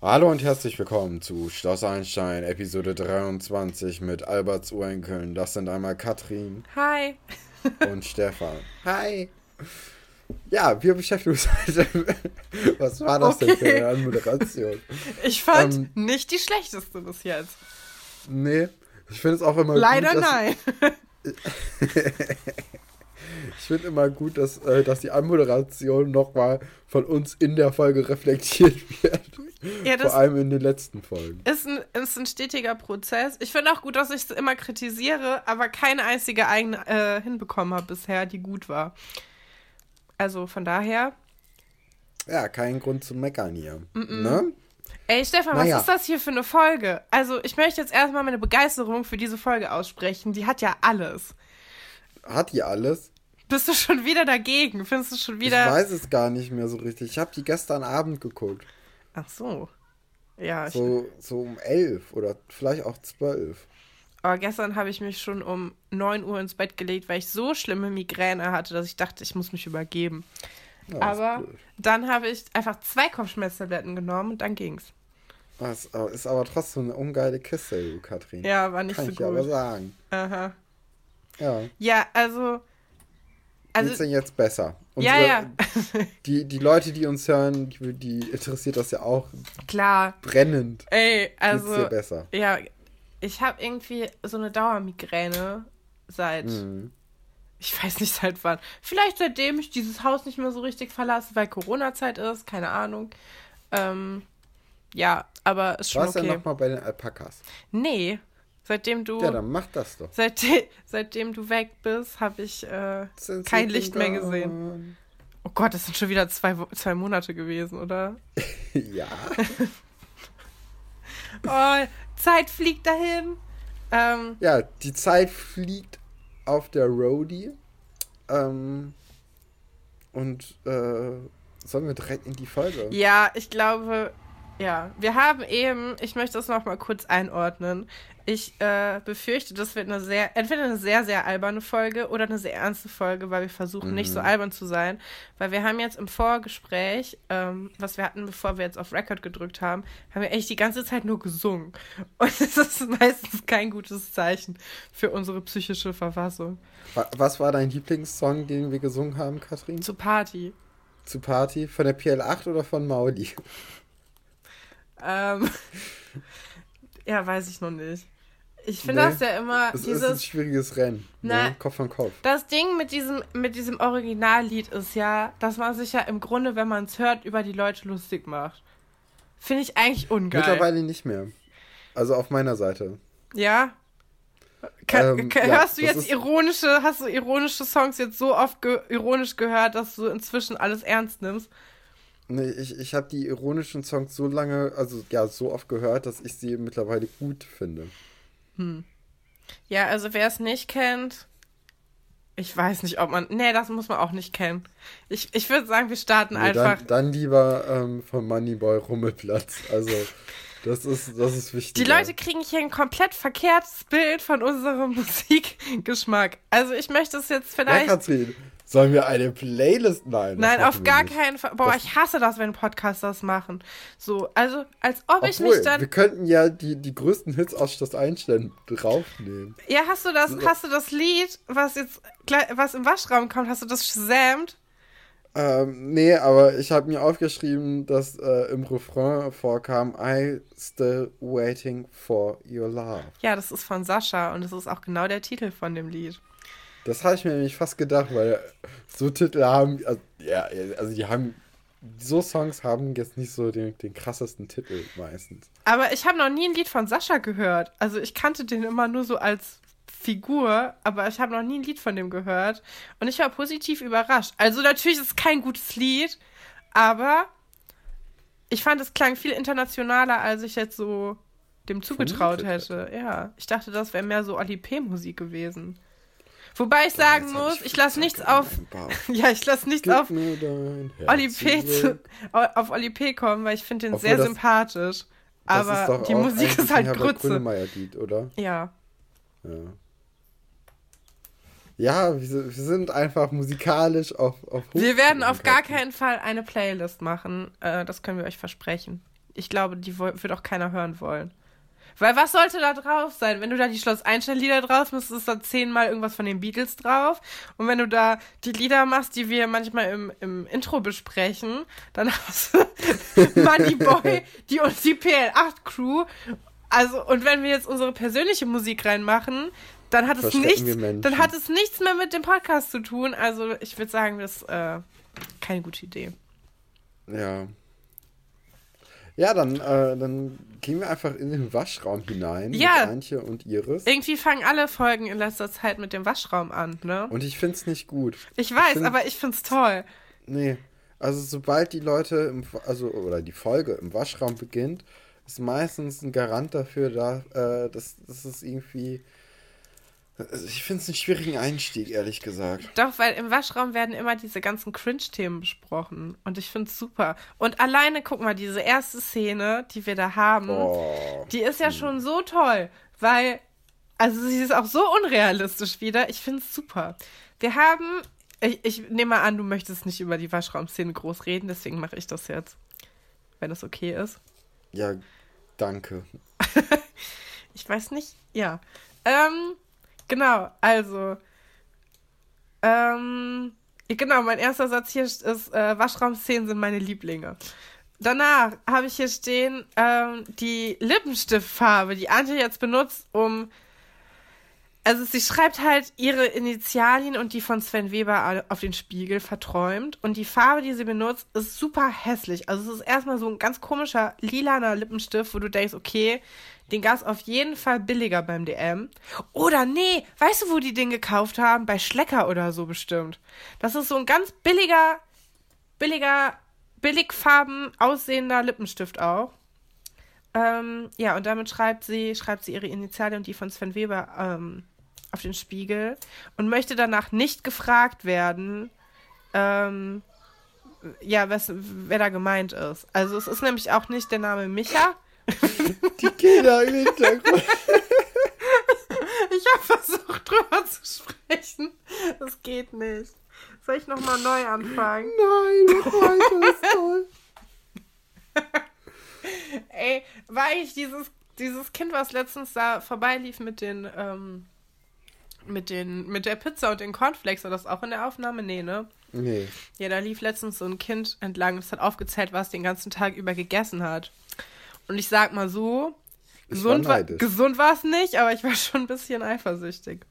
Hallo und herzlich willkommen zu Schloss Einstein, Episode 23 mit Alberts Urenkeln. Das sind einmal Katrin. Hi. Und Stefan. Hi. Ja, wir beschäftigen uns heute. Was war das okay. denn für eine Anmoderation? Ich fand ähm, nicht die schlechteste bis jetzt. Nee, ich finde es auch immer. Leider gut, nein. ich finde immer gut, dass, äh, dass die Anmoderation nochmal von uns in der Folge reflektiert wird. Ja, Vor allem in den letzten Folgen. Ist ein, ist ein stetiger Prozess. Ich finde auch gut, dass ich es immer kritisiere, aber keine einzige eigene äh, hinbekommen habe bisher, die gut war. Also von daher. Ja, kein Grund zu meckern hier. Mm -mm. Ne? Ey, Stefan, naja. was ist das hier für eine Folge? Also, ich möchte jetzt erstmal meine Begeisterung für diese Folge aussprechen. Die hat ja alles. Hat die alles? Bist du schon wieder dagegen? Findest du schon wieder. Ich weiß es gar nicht mehr so richtig. Ich habe die gestern Abend geguckt. Ach so. Ja. So, so um elf oder vielleicht auch zwölf. Aber gestern habe ich mich schon um 9 Uhr ins Bett gelegt, weil ich so schlimme Migräne hatte, dass ich dachte, ich muss mich übergeben. Ja, aber dann habe ich einfach zwei Kopfschmerztabletten genommen und dann ging's. Das ist aber trotzdem eine ungeile Kiste, du Katrin. Ja, war nicht Kann so gut. Ich aber sagen. Aha. Ja. Ja, also also, Geht's denn jetzt besser? Unsere, ja, ja. die, die Leute, die uns hören, die, die interessiert das ja auch. Klar. Brennend. Ey, also. Geht's dir besser? Ja, ich habe irgendwie so eine Dauermigräne seit. Mhm. Ich weiß nicht seit wann. Vielleicht seitdem ich dieses Haus nicht mehr so richtig verlasse, weil Corona-Zeit ist, keine Ahnung. Ähm, ja, aber ist schon Warst okay. Warst du noch mal bei den Alpakas? Nee, Seitdem du. Ja, dann mach das doch. Seitdem, seitdem du weg bist, habe ich äh, kein Licht mehr gesehen. Oh Gott, das sind schon wieder zwei, zwei Monate gewesen, oder? ja. oh, Zeit fliegt dahin. Ähm, ja, die Zeit fliegt auf der Roadie. Ähm, und äh, sollen wir direkt in die Folge? Ja, ich glaube, ja, wir haben eben, ich möchte das noch mal kurz einordnen. Ich äh, befürchte, das wird eine sehr, entweder eine sehr, sehr alberne Folge oder eine sehr ernste Folge, weil wir versuchen, mhm. nicht so mhm. albern zu sein. Weil wir haben jetzt im Vorgespräch, ähm, was wir hatten, bevor wir jetzt auf Record gedrückt haben, haben wir echt die ganze Zeit nur gesungen. Und das ist meistens kein gutes Zeichen für unsere psychische Verfassung. Was war dein Lieblingssong, den wir gesungen haben, Katrin? Zu Party. Zu Party? Von der PL8 oder von Mauli? Ähm, ja, weiß ich noch nicht. Ich finde nee, das ja immer. Es dieses, ist ein schwieriges Rennen. Na, ne? Kopf an Kopf. Das Ding mit diesem, mit diesem Originallied ist ja, dass man sich ja im Grunde, wenn man es hört, über die Leute lustig macht. Finde ich eigentlich ungeil. Mittlerweile nicht mehr. Also auf meiner Seite. Ja. Ka ähm, hörst ja, du jetzt ironische, hast du ironische Songs jetzt so oft ge ironisch gehört, dass du inzwischen alles ernst nimmst? Nee, ich, ich habe die ironischen Songs so lange, also ja, so oft gehört, dass ich sie mittlerweile gut finde. Hm. Ja, also wer es nicht kennt, ich weiß nicht, ob man. Nee, das muss man auch nicht kennen. Ich, ich würde sagen, wir starten nee, einfach. Dann, dann lieber ähm, von Moneyboy Rummelplatz. Also, das ist, das ist wichtig. Die Leute kriegen hier ein komplett verkehrtes Bild von unserem Musikgeschmack. Also, ich möchte es jetzt vielleicht. Ja, Katrin, Sollen wir eine Playlist? Nein. Nein, auf gar keinen Fall. Boah, das ich hasse das, wenn Podcasts das machen. So, also, als ob Obwohl, ich mich dann. Wir könnten ja die, die größten Hits aus Schloss Einstein draufnehmen. Ja, hast du das, hast du das Lied, was jetzt was im Waschraum kommt, hast du das gesamt? Ähm, nee, aber ich habe mir aufgeschrieben, dass äh, im Refrain vorkam I still waiting for your love. Ja, das ist von Sascha und das ist auch genau der Titel von dem Lied. Das habe ich mir nämlich fast gedacht, weil so Titel haben, also, ja, also die haben, so Songs haben jetzt nicht so den, den krassesten Titel meistens. Aber ich habe noch nie ein Lied von Sascha gehört. Also ich kannte den immer nur so als Figur, aber ich habe noch nie ein Lied von dem gehört. Und ich war positiv überrascht. Also natürlich ist es kein gutes Lied, aber ich fand, es klang viel internationaler, als ich jetzt so dem zugetraut hätte. Ja, ich dachte, das wäre mehr so Ali P-Musik gewesen. Wobei ich sagen muss, ich lasse nichts auf. Ja, ich lasse nichts auf Oli P. Zu, auf Oli P. kommen, weil ich finde den Obwohl sehr das, sympathisch. Aber die Musik ist halt Grütze. Lied, oder? Ja. Ja. Ja, wir, wir sind einfach musikalisch auf, auf Wir werden auf gar keinen Fall eine Playlist machen. Äh, das können wir euch versprechen. Ich glaube, die wird auch keiner hören wollen. Weil was sollte da drauf sein? Wenn du da die Schloss Einstein-Lieder drauf machst, ist da zehnmal irgendwas von den Beatles drauf. Und wenn du da die Lieder machst, die wir manchmal im, im Intro besprechen, dann hast du Moneyboy, die und die PL8-Crew. Also, und wenn wir jetzt unsere persönliche Musik reinmachen, dann hat es nichts, dann hat es nichts mehr mit dem Podcast zu tun. Also ich würde sagen, das ist äh, keine gute Idee. Ja. Ja, dann, äh, dann gehen wir einfach in den Waschraum hinein ja. mit Antje und Iris. Irgendwie fangen alle Folgen in letzter Zeit mit dem Waschraum an, ne? Und ich find's nicht gut. Ich weiß, ich find, aber ich find's toll. Nee, also sobald die Leute, im, also oder die Folge im Waschraum beginnt, ist meistens ein Garant dafür, da, äh, dass, dass es irgendwie also ich finde es einen schwierigen Einstieg, ehrlich gesagt. Doch, weil im Waschraum werden immer diese ganzen Cringe-Themen besprochen. Und ich finde es super. Und alleine, guck mal, diese erste Szene, die wir da haben, oh. die ist ja schon so toll. Weil, also sie ist auch so unrealistisch wieder. Ich finde es super. Wir haben, ich, ich nehme mal an, du möchtest nicht über die Waschraumszene groß reden, deswegen mache ich das jetzt. Wenn das okay ist. Ja, danke. ich weiß nicht, ja. Ähm, Genau, also. Ähm, genau, mein erster Satz hier ist, äh, Waschraumszenen sind meine Lieblinge. Danach habe ich hier stehen, ähm, die Lippenstiftfarbe, die Antje jetzt benutzt, um also sie schreibt halt ihre Initialien und die von Sven Weber auf den Spiegel verträumt. Und die Farbe, die sie benutzt, ist super hässlich. Also es ist erstmal so ein ganz komischer lilaner Lippenstift, wo du denkst, okay, den gab es auf jeden Fall billiger beim DM. Oder nee, weißt du, wo die den gekauft haben? Bei Schlecker oder so bestimmt. Das ist so ein ganz billiger, billiger, billigfarben aussehender Lippenstift auch. Ähm, ja, und damit schreibt sie, schreibt sie ihre Initialien und die von Sven Weber ähm, auf den Spiegel und möchte danach nicht gefragt werden, ähm, ja, was, wer da gemeint ist. Also es ist nämlich auch nicht der Name Micha. Die Kinder im Hintergrund. Ich habe versucht, drüber zu sprechen. Das geht nicht. Soll ich nochmal neu anfangen? Nein, mach weiter, ist toll. Ey, war ich dieses, dieses Kind, was letztens da vorbeilief mit den, ähm, mit den, mit der Pizza und den Cornflakes, war das auch in der Aufnahme? Nee, ne? Nee. Ja, da lief letztens so ein Kind entlang, das hat aufgezählt, was den ganzen Tag über gegessen hat. Und ich sag mal so, gesund war, gesund war es nicht, aber ich war schon ein bisschen eifersüchtig.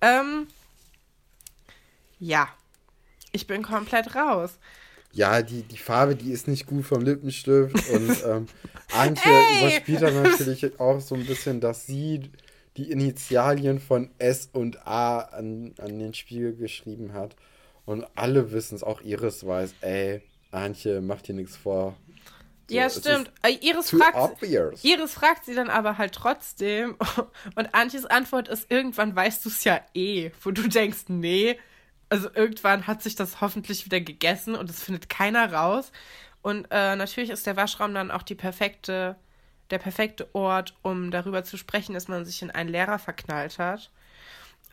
Ähm, ja, ich bin komplett raus. Ja, die, die Farbe, die ist nicht gut vom Lippenstift und ähm, Antje überspielt dann natürlich auch so ein bisschen, dass sie die Initialien von S und A an, an den Spiegel geschrieben hat. Und alle wissen es, auch Iris weiß, ey, Antje, mach dir nichts vor. So, ja, stimmt. Äh, Iris fragt, Iris fragt sie dann aber halt trotzdem. Und Antjes Antwort ist, irgendwann weißt du es ja eh. Wo du denkst, nee. Also irgendwann hat sich das hoffentlich wieder gegessen und es findet keiner raus. Und äh, natürlich ist der Waschraum dann auch die perfekte der perfekte Ort, um darüber zu sprechen, dass man sich in einen Lehrer verknallt hat.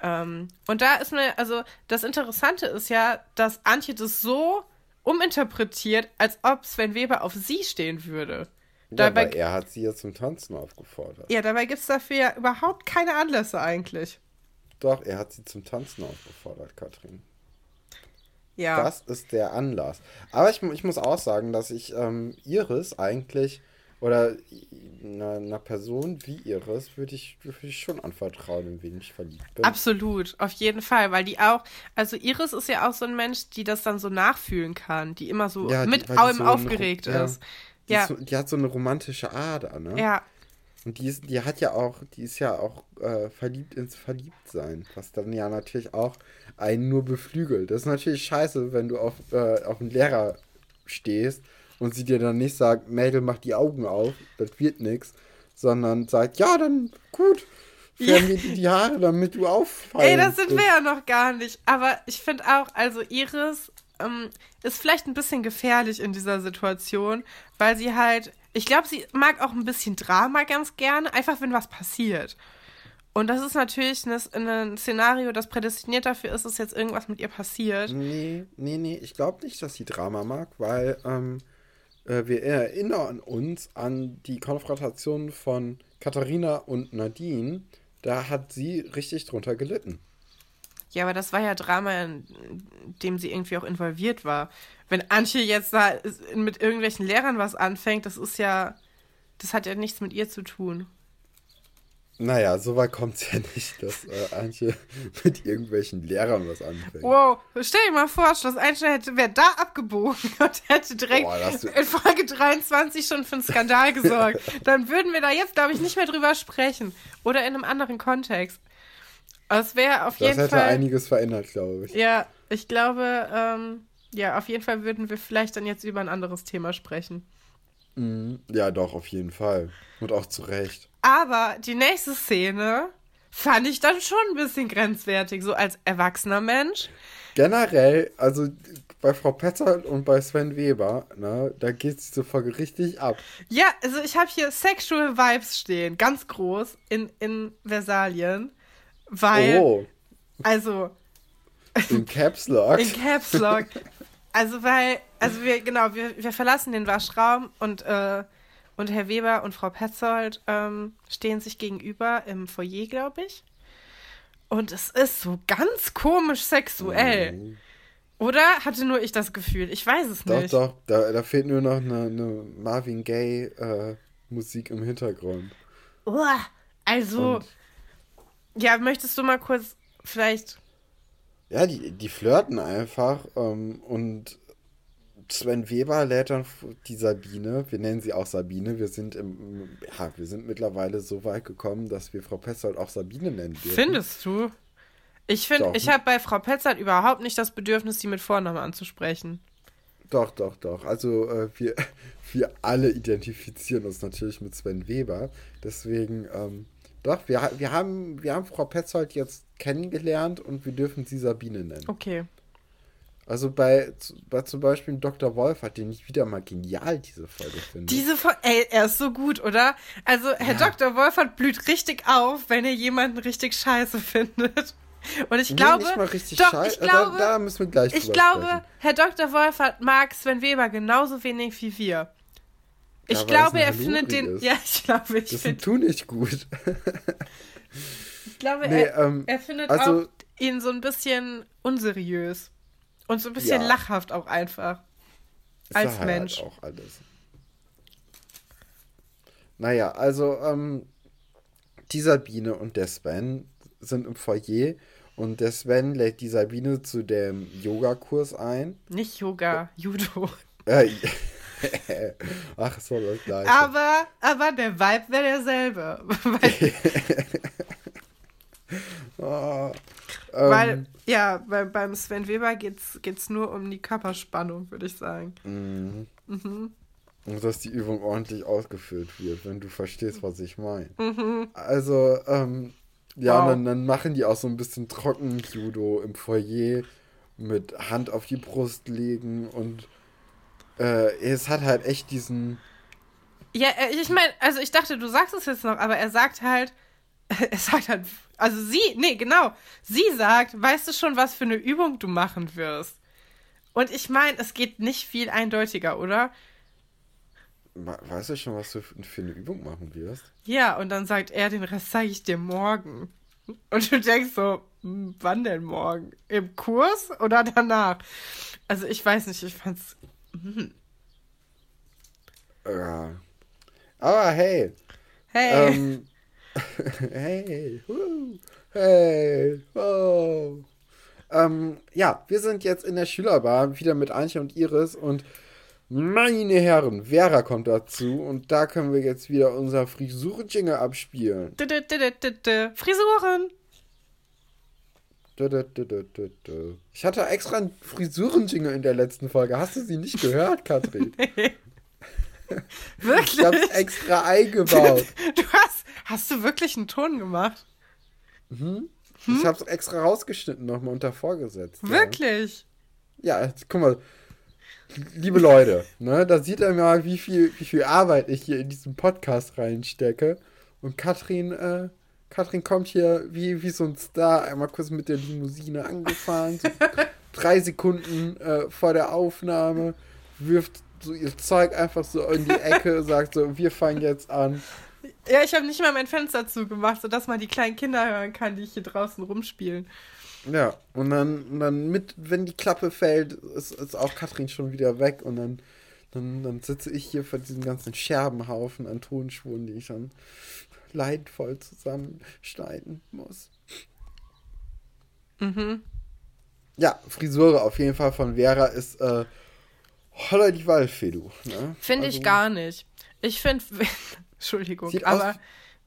Ähm, und da ist mir, also das Interessante ist ja, dass Antje das so uminterpretiert, als ob Sven Weber auf sie stehen würde. Ja, dabei, aber er hat sie ja zum Tanzen aufgefordert. Ja, dabei gibt es dafür ja überhaupt keine Anlässe eigentlich. Doch, er hat sie zum Tanzen aufgefordert, Katrin. Ja. Das ist der Anlass. Aber ich, ich muss auch sagen, dass ich ähm, Iris eigentlich oder einer, einer Person wie Iris würde ich, würd ich schon anvertrauen, in wen ich verliebt bin. Absolut, auf jeden Fall, weil die auch, also Iris ist ja auch so ein Mensch, die das dann so nachfühlen kann, die immer so ja, mit allem so aufgeregt eine, ist. Die, ja. Ist so, die hat so eine romantische Ader, ne? Ja. Und die, ist, die hat ja auch, die ist ja auch äh, verliebt ins Verliebtsein, was dann ja natürlich auch einen nur beflügelt. Das ist natürlich scheiße, wenn du auf, äh, auf einen Lehrer stehst und sie dir dann nicht sagt, Mädel, mach die Augen auf, das wird nix, sondern sagt, ja, dann gut, färben wir dir die Haare, damit du auffallst. Ey, das sind wir ja noch gar nicht. Aber ich finde auch, also Iris ähm, ist vielleicht ein bisschen gefährlich in dieser Situation, weil sie halt, ich glaube, sie mag auch ein bisschen Drama ganz gerne, einfach wenn was passiert. Und das ist natürlich ein, ein Szenario, das prädestiniert dafür ist, dass jetzt irgendwas mit ihr passiert. Nee, nee, nee, ich glaube nicht, dass sie Drama mag, weil ähm, äh, wir erinnern uns an die Konfrontation von Katharina und Nadine. Da hat sie richtig drunter gelitten. Ja, aber das war ja Drama, in dem sie irgendwie auch involviert war. Wenn Antje jetzt da mit irgendwelchen Lehrern was anfängt, das ist ja, das hat ja nichts mit ihr zu tun. Naja, so weit kommt es ja nicht, dass äh, Antje mit irgendwelchen Lehrern was anfängt. Wow, stell dir mal vor, Schloss Einstein hätte, wäre da abgebogen und hätte direkt Boah, in Folge 23 schon für einen Skandal gesorgt. Dann würden wir da jetzt, glaube ich, nicht mehr drüber sprechen. Oder in einem anderen Kontext. Es wäre auf jeden Fall. Das hätte einiges verändert, glaube ich. Ja, ich glaube, ähm, ja, auf jeden Fall würden wir vielleicht dann jetzt über ein anderes Thema sprechen. Mhm. Ja, doch, auf jeden Fall. Und auch zu Recht. Aber die nächste Szene fand ich dann schon ein bisschen grenzwertig, so als erwachsener Mensch. Generell, also bei Frau Petzold und bei Sven Weber, ne, da geht diese Folge richtig ab. Ja, also ich habe hier Sexual Vibes stehen, ganz groß in, in Versalien. Weil, oh. also. In Caps Lock. In Caps Lock. Also, weil, also wir, genau, wir, wir verlassen den Waschraum und, äh, und Herr Weber und Frau Petzold ähm, stehen sich gegenüber im Foyer, glaube ich. Und es ist so ganz komisch sexuell. Mhm. Oder hatte nur ich das Gefühl? Ich weiß es doch, nicht. Doch, doch, da, da fehlt nur noch eine, eine Marvin Gaye äh, Musik im Hintergrund. Uah, also, und ja, möchtest du mal kurz vielleicht. Ja, die, die flirten einfach ähm, und Sven Weber lädt dann die Sabine, wir nennen sie auch Sabine, wir sind im, ja, wir sind mittlerweile so weit gekommen, dass wir Frau Petzold auch Sabine nennen dürfen. Findest du? Ich finde, ich habe bei Frau Petzold überhaupt nicht das Bedürfnis, sie mit Vornamen anzusprechen. Doch, doch, doch. Also äh, wir, wir alle identifizieren uns natürlich mit Sven Weber. Deswegen ähm, doch, wir, wir, haben, wir haben Frau Petzold jetzt kennengelernt und wir dürfen sie Sabine nennen. Okay. Also bei, bei zum Beispiel Dr. Wolf hat den ich wieder mal genial, diese Folge finde. Diese Folge, ey, er ist so gut, oder? Also Herr ja. Dr. Wolfert blüht richtig auf, wenn er jemanden richtig scheiße findet. Und ich glaube, nee, nicht mal richtig doch, scheiße. ich glaube, da, da, müssen wir gleich Ich glaube, sprechen. Herr Dr. Wolfert mag Sven Weber genauso wenig wie wir. Ich ja, glaube, er findet den. Ist. Ja, ich glaube, ich finde. Das tut nicht gut. ich glaube, nee, er, ähm, er findet also, auch ihn so ein bisschen unseriös. Und so ein bisschen ja, lachhaft auch einfach. Als halt Mensch. Halt auch alles. Naja, also, ähm, die Sabine und der Sven sind im Foyer und der Sven lädt die Sabine zu dem Yogakurs ein. Nicht Yoga, Judo. Äh, Ach so, das gleiche. Aber, aber der Vibe wäre derselbe. oh, Weil, ähm, ja, bei, beim Sven Weber geht es nur um die Körperspannung, würde ich sagen. Mhm. Mhm. Und dass die Übung ordentlich ausgeführt wird, wenn du verstehst, was ich meine. Mhm. Also, ähm, ja, wow. dann, dann machen die auch so ein bisschen Trocken-Judo im Foyer mit Hand auf die Brust legen und äh, es hat halt echt diesen. Ja, äh, ich meine, also ich dachte, du sagst es jetzt noch, aber er sagt halt, er sagt halt, also sie, nee, genau, sie sagt, weißt du schon, was für eine Übung du machen wirst? Und ich meine, es geht nicht viel eindeutiger, oder? Weißt du schon, was du für eine Übung machen wirst? Ja, und dann sagt er, den Rest zeige ich dir morgen. Und du denkst so, hm, wann denn morgen? Im Kurs oder danach? Also ich weiß nicht, ich fand's Mhm. Ja. Aber hey. Hey. Ähm, hey. Uh, hey. Oh. Ähm, ja, wir sind jetzt in der Schülerbar, wieder mit Antje und Iris und meine Herren, Vera kommt dazu und da können wir jetzt wieder unser Frisuren-Jingle abspielen. Frisuren! Ich hatte extra einen Frisuren-Jingle in der letzten Folge. Hast du sie nicht gehört, Katrin? Wirklich? Ich hab's extra eingebaut. Du hast, hast du wirklich einen Ton gemacht? Hm? Hm? Ich habe es extra rausgeschnitten, nochmal unter vorgesetzt. Wirklich? Ja, ja guck mal. Liebe Leute, ne, da sieht er mal, wie viel, wie viel Arbeit ich hier in diesen Podcast reinstecke. Und Katrin, äh, Katrin kommt hier wie, wie so ein Star einmal kurz mit der Limousine angefahren. So drei Sekunden äh, vor der Aufnahme, wirft so ihr Zeug einfach so in die Ecke, sagt so, wir fangen jetzt an. Ja, ich habe nicht mal mein Fenster zugemacht, sodass man die kleinen Kinder hören kann, die hier draußen rumspielen. Ja, und dann, und dann mit, wenn die Klappe fällt, ist, ist auch Katrin schon wieder weg und dann, dann, dann sitze ich hier vor diesem ganzen Scherbenhaufen an Tonspuren, die ich dann leidvoll zusammenschneiden muss. Mhm. Ja, Frisur auf jeden Fall von Vera ist äh, holla die Waldfee, du. Ne? Finde also, ich gar nicht. Ich finde, Entschuldigung, aber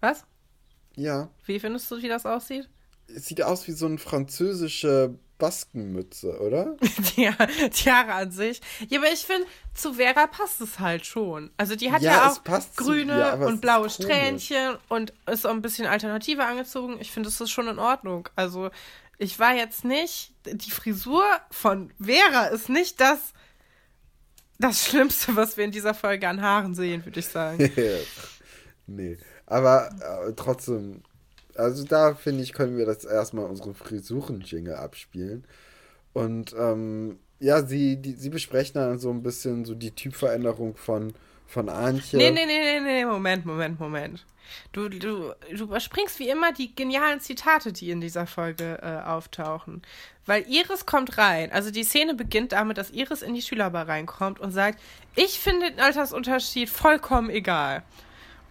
was? Ja. Wie findest du, wie das aussieht? Es sieht aus wie so eine französische Baskenmütze, oder? ja, die Haare an sich. Ja, aber ich finde, zu Vera passt es halt schon. Also die hat ja, ja auch grüne ja, und blaue Strähnchen und ist so ein bisschen Alternative angezogen. Ich finde, das ist schon in Ordnung. Also ich war jetzt nicht, die Frisur von Vera ist nicht das, das Schlimmste, was wir in dieser Folge an Haaren sehen, würde ich sagen. nee, aber äh, trotzdem, also da finde ich, können wir das erstmal unsere Frisuren-Jingle abspielen. Und ähm, ja, sie, die, sie besprechen dann so ein bisschen so die Typveränderung von, von Antje. Nee, nee, nee, nee, nee, Moment, Moment, Moment. Du, du, du überspringst wie immer die genialen Zitate, die in dieser Folge äh, auftauchen. Weil Iris kommt rein. Also die Szene beginnt damit, dass Iris in die Schülerbar reinkommt und sagt, ich finde den Altersunterschied vollkommen egal.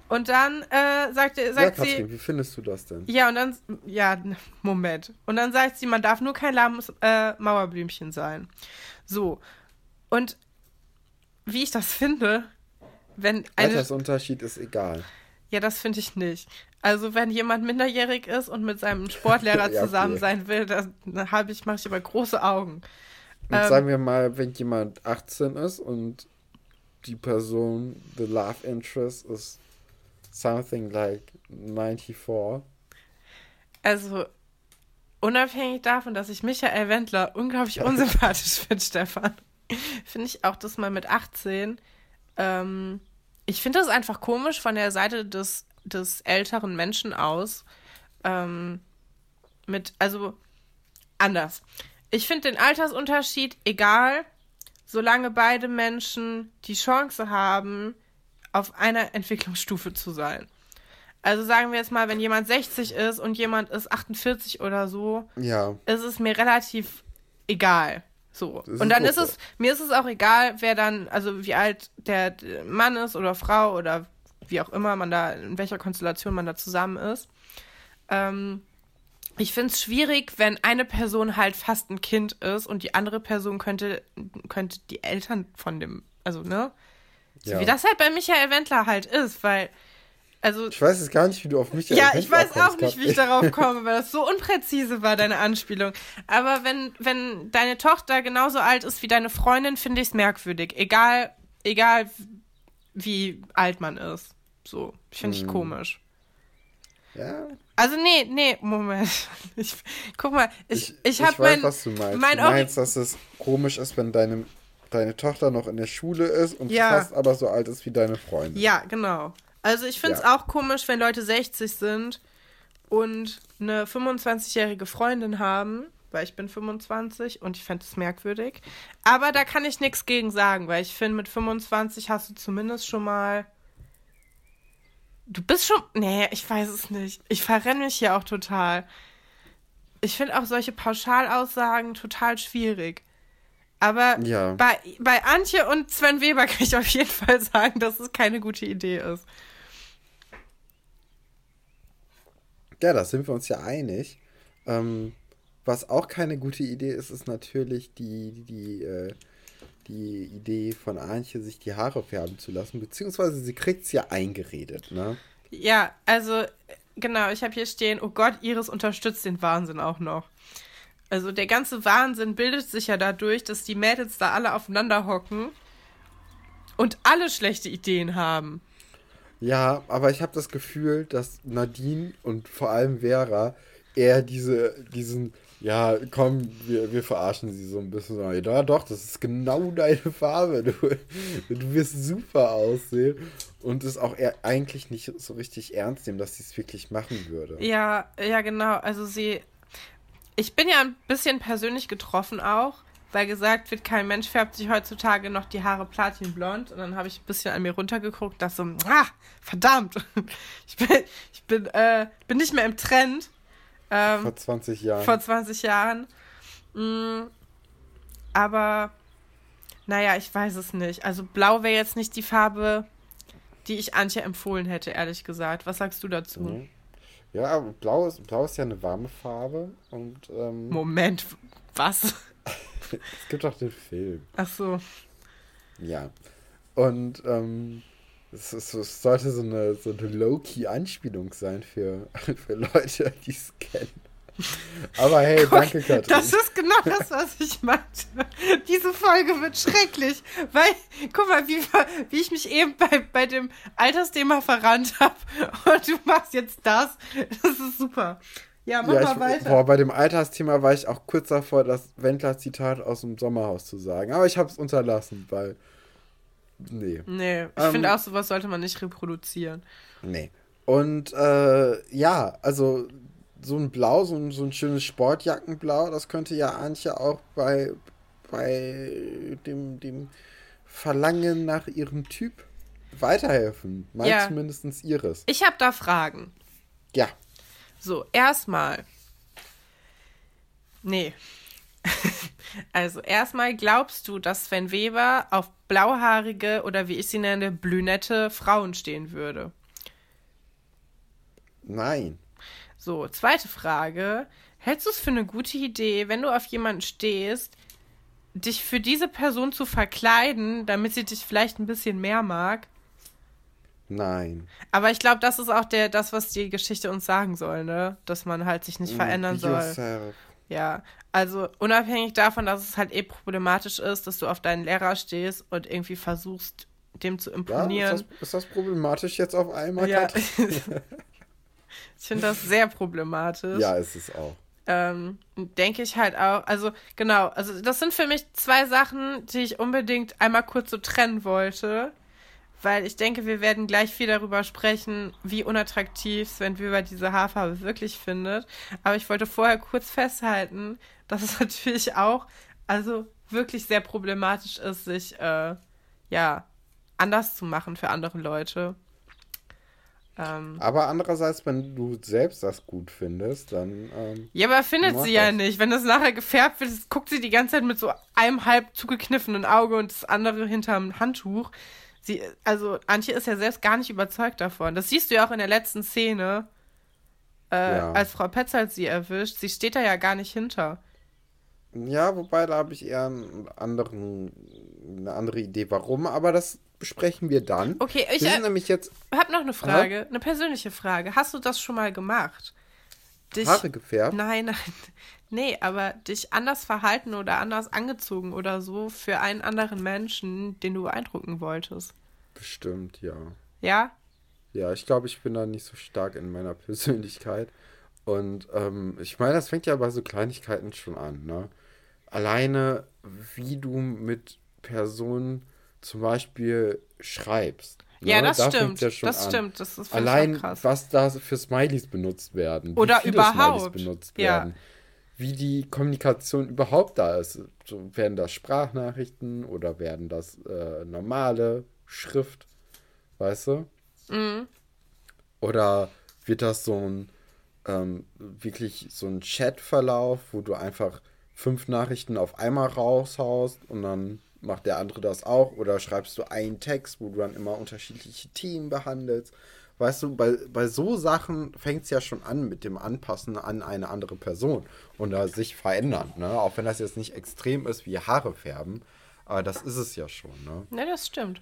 Und dann äh, sagt, sagt ja, Katrin, sie. Wie findest du das denn? Ja, und dann. Ja, Moment. Und dann sagt sie, man darf nur kein lahmes äh, Mauerblümchen sein. So. Und wie ich das finde, wenn eine. Altersunterschied ist egal. Ja, das finde ich nicht. Also, wenn jemand minderjährig ist und mit seinem Sportlehrer ja, zusammen okay. sein will, dann habe ich, mache ich immer große Augen. Und ähm, sagen wir mal, wenn jemand 18 ist und die Person, the love interest, ist something like 94. Also, unabhängig davon, dass ich Michael Wendler unglaublich unsympathisch finde, Stefan, finde ich auch, dass man mit 18 ähm, ich finde das einfach komisch von der Seite des, des älteren Menschen aus. Ähm, mit, also anders. Ich finde den Altersunterschied egal, solange beide Menschen die Chance haben, auf einer Entwicklungsstufe zu sein. Also sagen wir jetzt mal, wenn jemand 60 ist und jemand ist 48 oder so, ja. ist es mir relativ egal. So. Und dann ist es, mir ist es auch egal, wer dann, also wie alt der Mann ist oder Frau oder wie auch immer man da, in welcher Konstellation man da zusammen ist. Ähm, ich finde es schwierig, wenn eine Person halt fast ein Kind ist und die andere Person könnte, könnte die Eltern von dem, also, ne? So ja. wie das halt bei Michael Wendler halt ist, weil also, ich weiß jetzt gar nicht, wie du auf mich Ja, ich weiß auch nicht, wie ich darauf komme, weil das so unpräzise war, deine Anspielung. Aber wenn, wenn deine Tochter genauso alt ist wie deine Freundin, finde ich es merkwürdig. Egal, egal wie alt man ist. So, finde ich hm. komisch. Ja. Also nee, nee, Moment. Ich, guck mal, ich, ich, ich habe mein, was du meinst. Mein du meinst, dass es komisch ist, wenn deine, deine Tochter noch in der Schule ist und ja. fast aber so alt ist wie deine Freundin. Ja, genau. Also ich finde es ja. auch komisch, wenn Leute 60 sind und eine 25-jährige Freundin haben, weil ich bin 25 und ich fände es merkwürdig. Aber da kann ich nichts gegen sagen, weil ich finde, mit 25 hast du zumindest schon mal. Du bist schon. Nee, ich weiß es nicht. Ich verrenne mich hier auch total. Ich finde auch solche Pauschalaussagen total schwierig. Aber ja. bei, bei Antje und Sven Weber kann ich auf jeden Fall sagen, dass es keine gute Idee ist. Ja, da sind wir uns ja einig. Ähm, was auch keine gute Idee ist, ist natürlich die, die, äh, die Idee von Antje, sich die Haare färben zu lassen, beziehungsweise sie kriegt es ja eingeredet, ne? Ja, also genau, ich habe hier stehen, oh Gott, Iris unterstützt den Wahnsinn auch noch. Also der ganze Wahnsinn bildet sich ja dadurch, dass die Mädels da alle aufeinander hocken und alle schlechte Ideen haben. Ja, aber ich habe das Gefühl, dass Nadine und vor allem Vera eher diese, diesen, ja, komm, wir, wir verarschen sie so ein bisschen. Ja, doch, das ist genau deine Farbe. Du, du wirst super aussehen. Und es auch eher eigentlich nicht so richtig ernst nehmen, dass sie es wirklich machen würde. Ja, ja, genau. Also sie. Ich bin ja ein bisschen persönlich getroffen auch, weil gesagt wird, kein Mensch färbt sich heutzutage noch die Haare platinblond. Und dann habe ich ein bisschen an mir runtergeguckt, dachte so, ah, verdammt. Ich bin, ich bin, äh, bin nicht mehr im Trend. Ähm, vor 20 Jahren. Vor 20 Jahren. Mhm. Aber, naja, ich weiß es nicht. Also blau wäre jetzt nicht die Farbe, die ich Antje empfohlen hätte, ehrlich gesagt. Was sagst du dazu? Mhm. Ja, blau ist, blau ist ja eine warme Farbe und. Ähm, Moment, was? es gibt auch den Film. Ach so. Ja. Und ähm, es, es, es, sollte so eine, so eine Low-Key-Anspielung sein für, für Leute, die es kennen. Aber hey, danke, Katrin. Das ist genau das, was ich meinte. Diese Folge wird schrecklich, weil, guck mal, wie, wie ich mich eben bei, bei dem Altersthema verrannt habe und du machst jetzt das. Das ist super. Ja, mach ja, mal weiter. Boah, bei dem Altersthema war ich auch kurz davor, das Wendler-Zitat aus dem Sommerhaus zu sagen. Aber ich habe es unterlassen, weil Nee. Nee, ich ähm, finde auch, sowas sollte man nicht reproduzieren. Nee. Und äh, ja, also so ein Blau, so ein, so ein schönes Sportjackenblau, das könnte ja Antje auch bei, bei dem, dem Verlangen nach ihrem Typ weiterhelfen. Mal ja. zumindest ihres. Ich habe da Fragen. Ja. So, erstmal. Nee. Also erstmal glaubst du, dass Sven Weber auf blauhaarige oder wie ich sie nenne, blünette Frauen stehen würde? Nein. So, zweite Frage. Hältst du es für eine gute Idee, wenn du auf jemanden stehst, dich für diese Person zu verkleiden, damit sie dich vielleicht ein bisschen mehr mag? Nein. Aber ich glaube, das ist auch der, das, was die Geschichte uns sagen soll, ne? Dass man halt sich nicht mm, verändern soll. Yourself. Ja, also unabhängig davon, dass es halt eh problematisch ist, dass du auf deinen Lehrer stehst und irgendwie versuchst, dem zu imponieren. Ja, ist, das, ist das problematisch jetzt auf einmal? Ja. ich finde das sehr problematisch. Ja, ist es auch. Ähm, denke ich halt auch. Also, genau, also das sind für mich zwei Sachen, die ich unbedingt einmal kurz so trennen wollte weil ich denke, wir werden gleich viel darüber sprechen, wie unattraktiv Sven Weber diese Haarfarbe wirklich findet. Aber ich wollte vorher kurz festhalten, dass es natürlich auch, also wirklich sehr problematisch ist, sich, äh, ja, anders zu machen für andere Leute. Ähm, aber andererseits, wenn du selbst das gut findest, dann. Ähm, ja, aber findet sie ja nicht. Wenn das nachher gefärbt wird, guckt sie die ganze Zeit mit so einem halb zugekniffenen Auge und das andere hinterm Handtuch. Sie, also Antje ist ja selbst gar nicht überzeugt davon. Das siehst du ja auch in der letzten Szene, äh, ja. als Frau Petzold sie erwischt. Sie steht da ja gar nicht hinter. Ja, wobei da habe ich eher einen anderen, eine andere Idee, warum, aber das besprechen wir dann. Okay, ich äh, nämlich jetzt. habe noch eine Frage, Aha. eine persönliche Frage. Hast du das schon mal gemacht? Dich, Haare gefärbt? Nein, nein. Nee, aber dich anders verhalten oder anders angezogen oder so für einen anderen Menschen, den du beeindrucken wolltest. Bestimmt, ja. Ja? Ja, ich glaube, ich bin da nicht so stark in meiner Persönlichkeit. Und ähm, ich meine, das fängt ja bei so Kleinigkeiten schon an, ne? Alleine, wie du mit Personen zum Beispiel schreibst. Ne? Ja, das da stimmt. Ja das an. stimmt. Das ist Allein, was da für Smileys benutzt werden. Oder überhaupt. Smileys benutzt werden. Wie die Kommunikation überhaupt da ist. So, werden das Sprachnachrichten oder werden das äh, normale Schrift, weißt du? Mhm. Oder wird das so ein ähm, wirklich so ein Chatverlauf, wo du einfach fünf Nachrichten auf einmal raushaust und dann macht der andere das auch? Oder schreibst du einen Text, wo du dann immer unterschiedliche Themen behandelst? Weißt du, bei, bei so Sachen fängt es ja schon an mit dem Anpassen an eine andere Person und da sich verändern, ne? Auch wenn das jetzt nicht extrem ist wie Haare färben, aber das ist es ja schon, ne? Ja, das stimmt.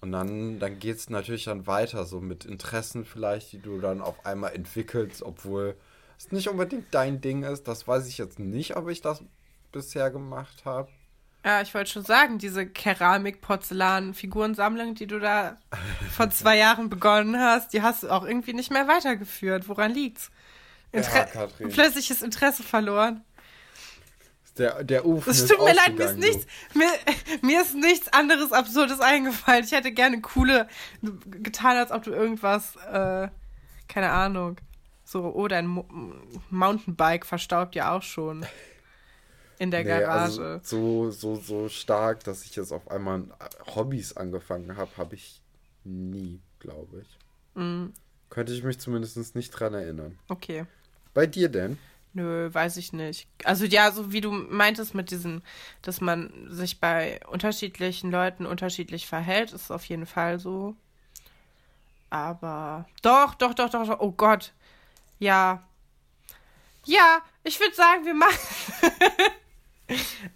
Und dann, dann geht es natürlich dann weiter, so mit Interessen vielleicht, die du dann auf einmal entwickelst, obwohl es nicht unbedingt dein Ding ist. Das weiß ich jetzt nicht, ob ich das bisher gemacht habe. Ja, ich wollte schon sagen, diese Keramik-Porzellan-Figurensammlung, die du da vor zwei Jahren begonnen hast, die hast du auch irgendwie nicht mehr weitergeführt. Woran liegt's? Inter ja, plötzliches Interesse verloren. Der, der Ofen Es tut mir leid, mir ist, nichts, mir, mir ist nichts anderes Absurdes eingefallen. Ich hätte gerne coole getan, als ob du irgendwas, äh, keine Ahnung, so, oh, dein Mo Mountainbike verstaubt ja auch schon in der nee, also Garage. Also so, so, so stark, dass ich jetzt auf einmal Hobbys angefangen habe, habe ich nie, glaube ich. Mm. Könnte ich mich zumindest nicht dran erinnern. Okay. Bei dir denn? Nö, weiß ich nicht. Also ja, so wie du meintest mit diesem, dass man sich bei unterschiedlichen Leuten unterschiedlich verhält, ist auf jeden Fall so. Aber doch, doch, doch, doch, doch. Oh Gott. Ja. Ja, ich würde sagen, wir machen.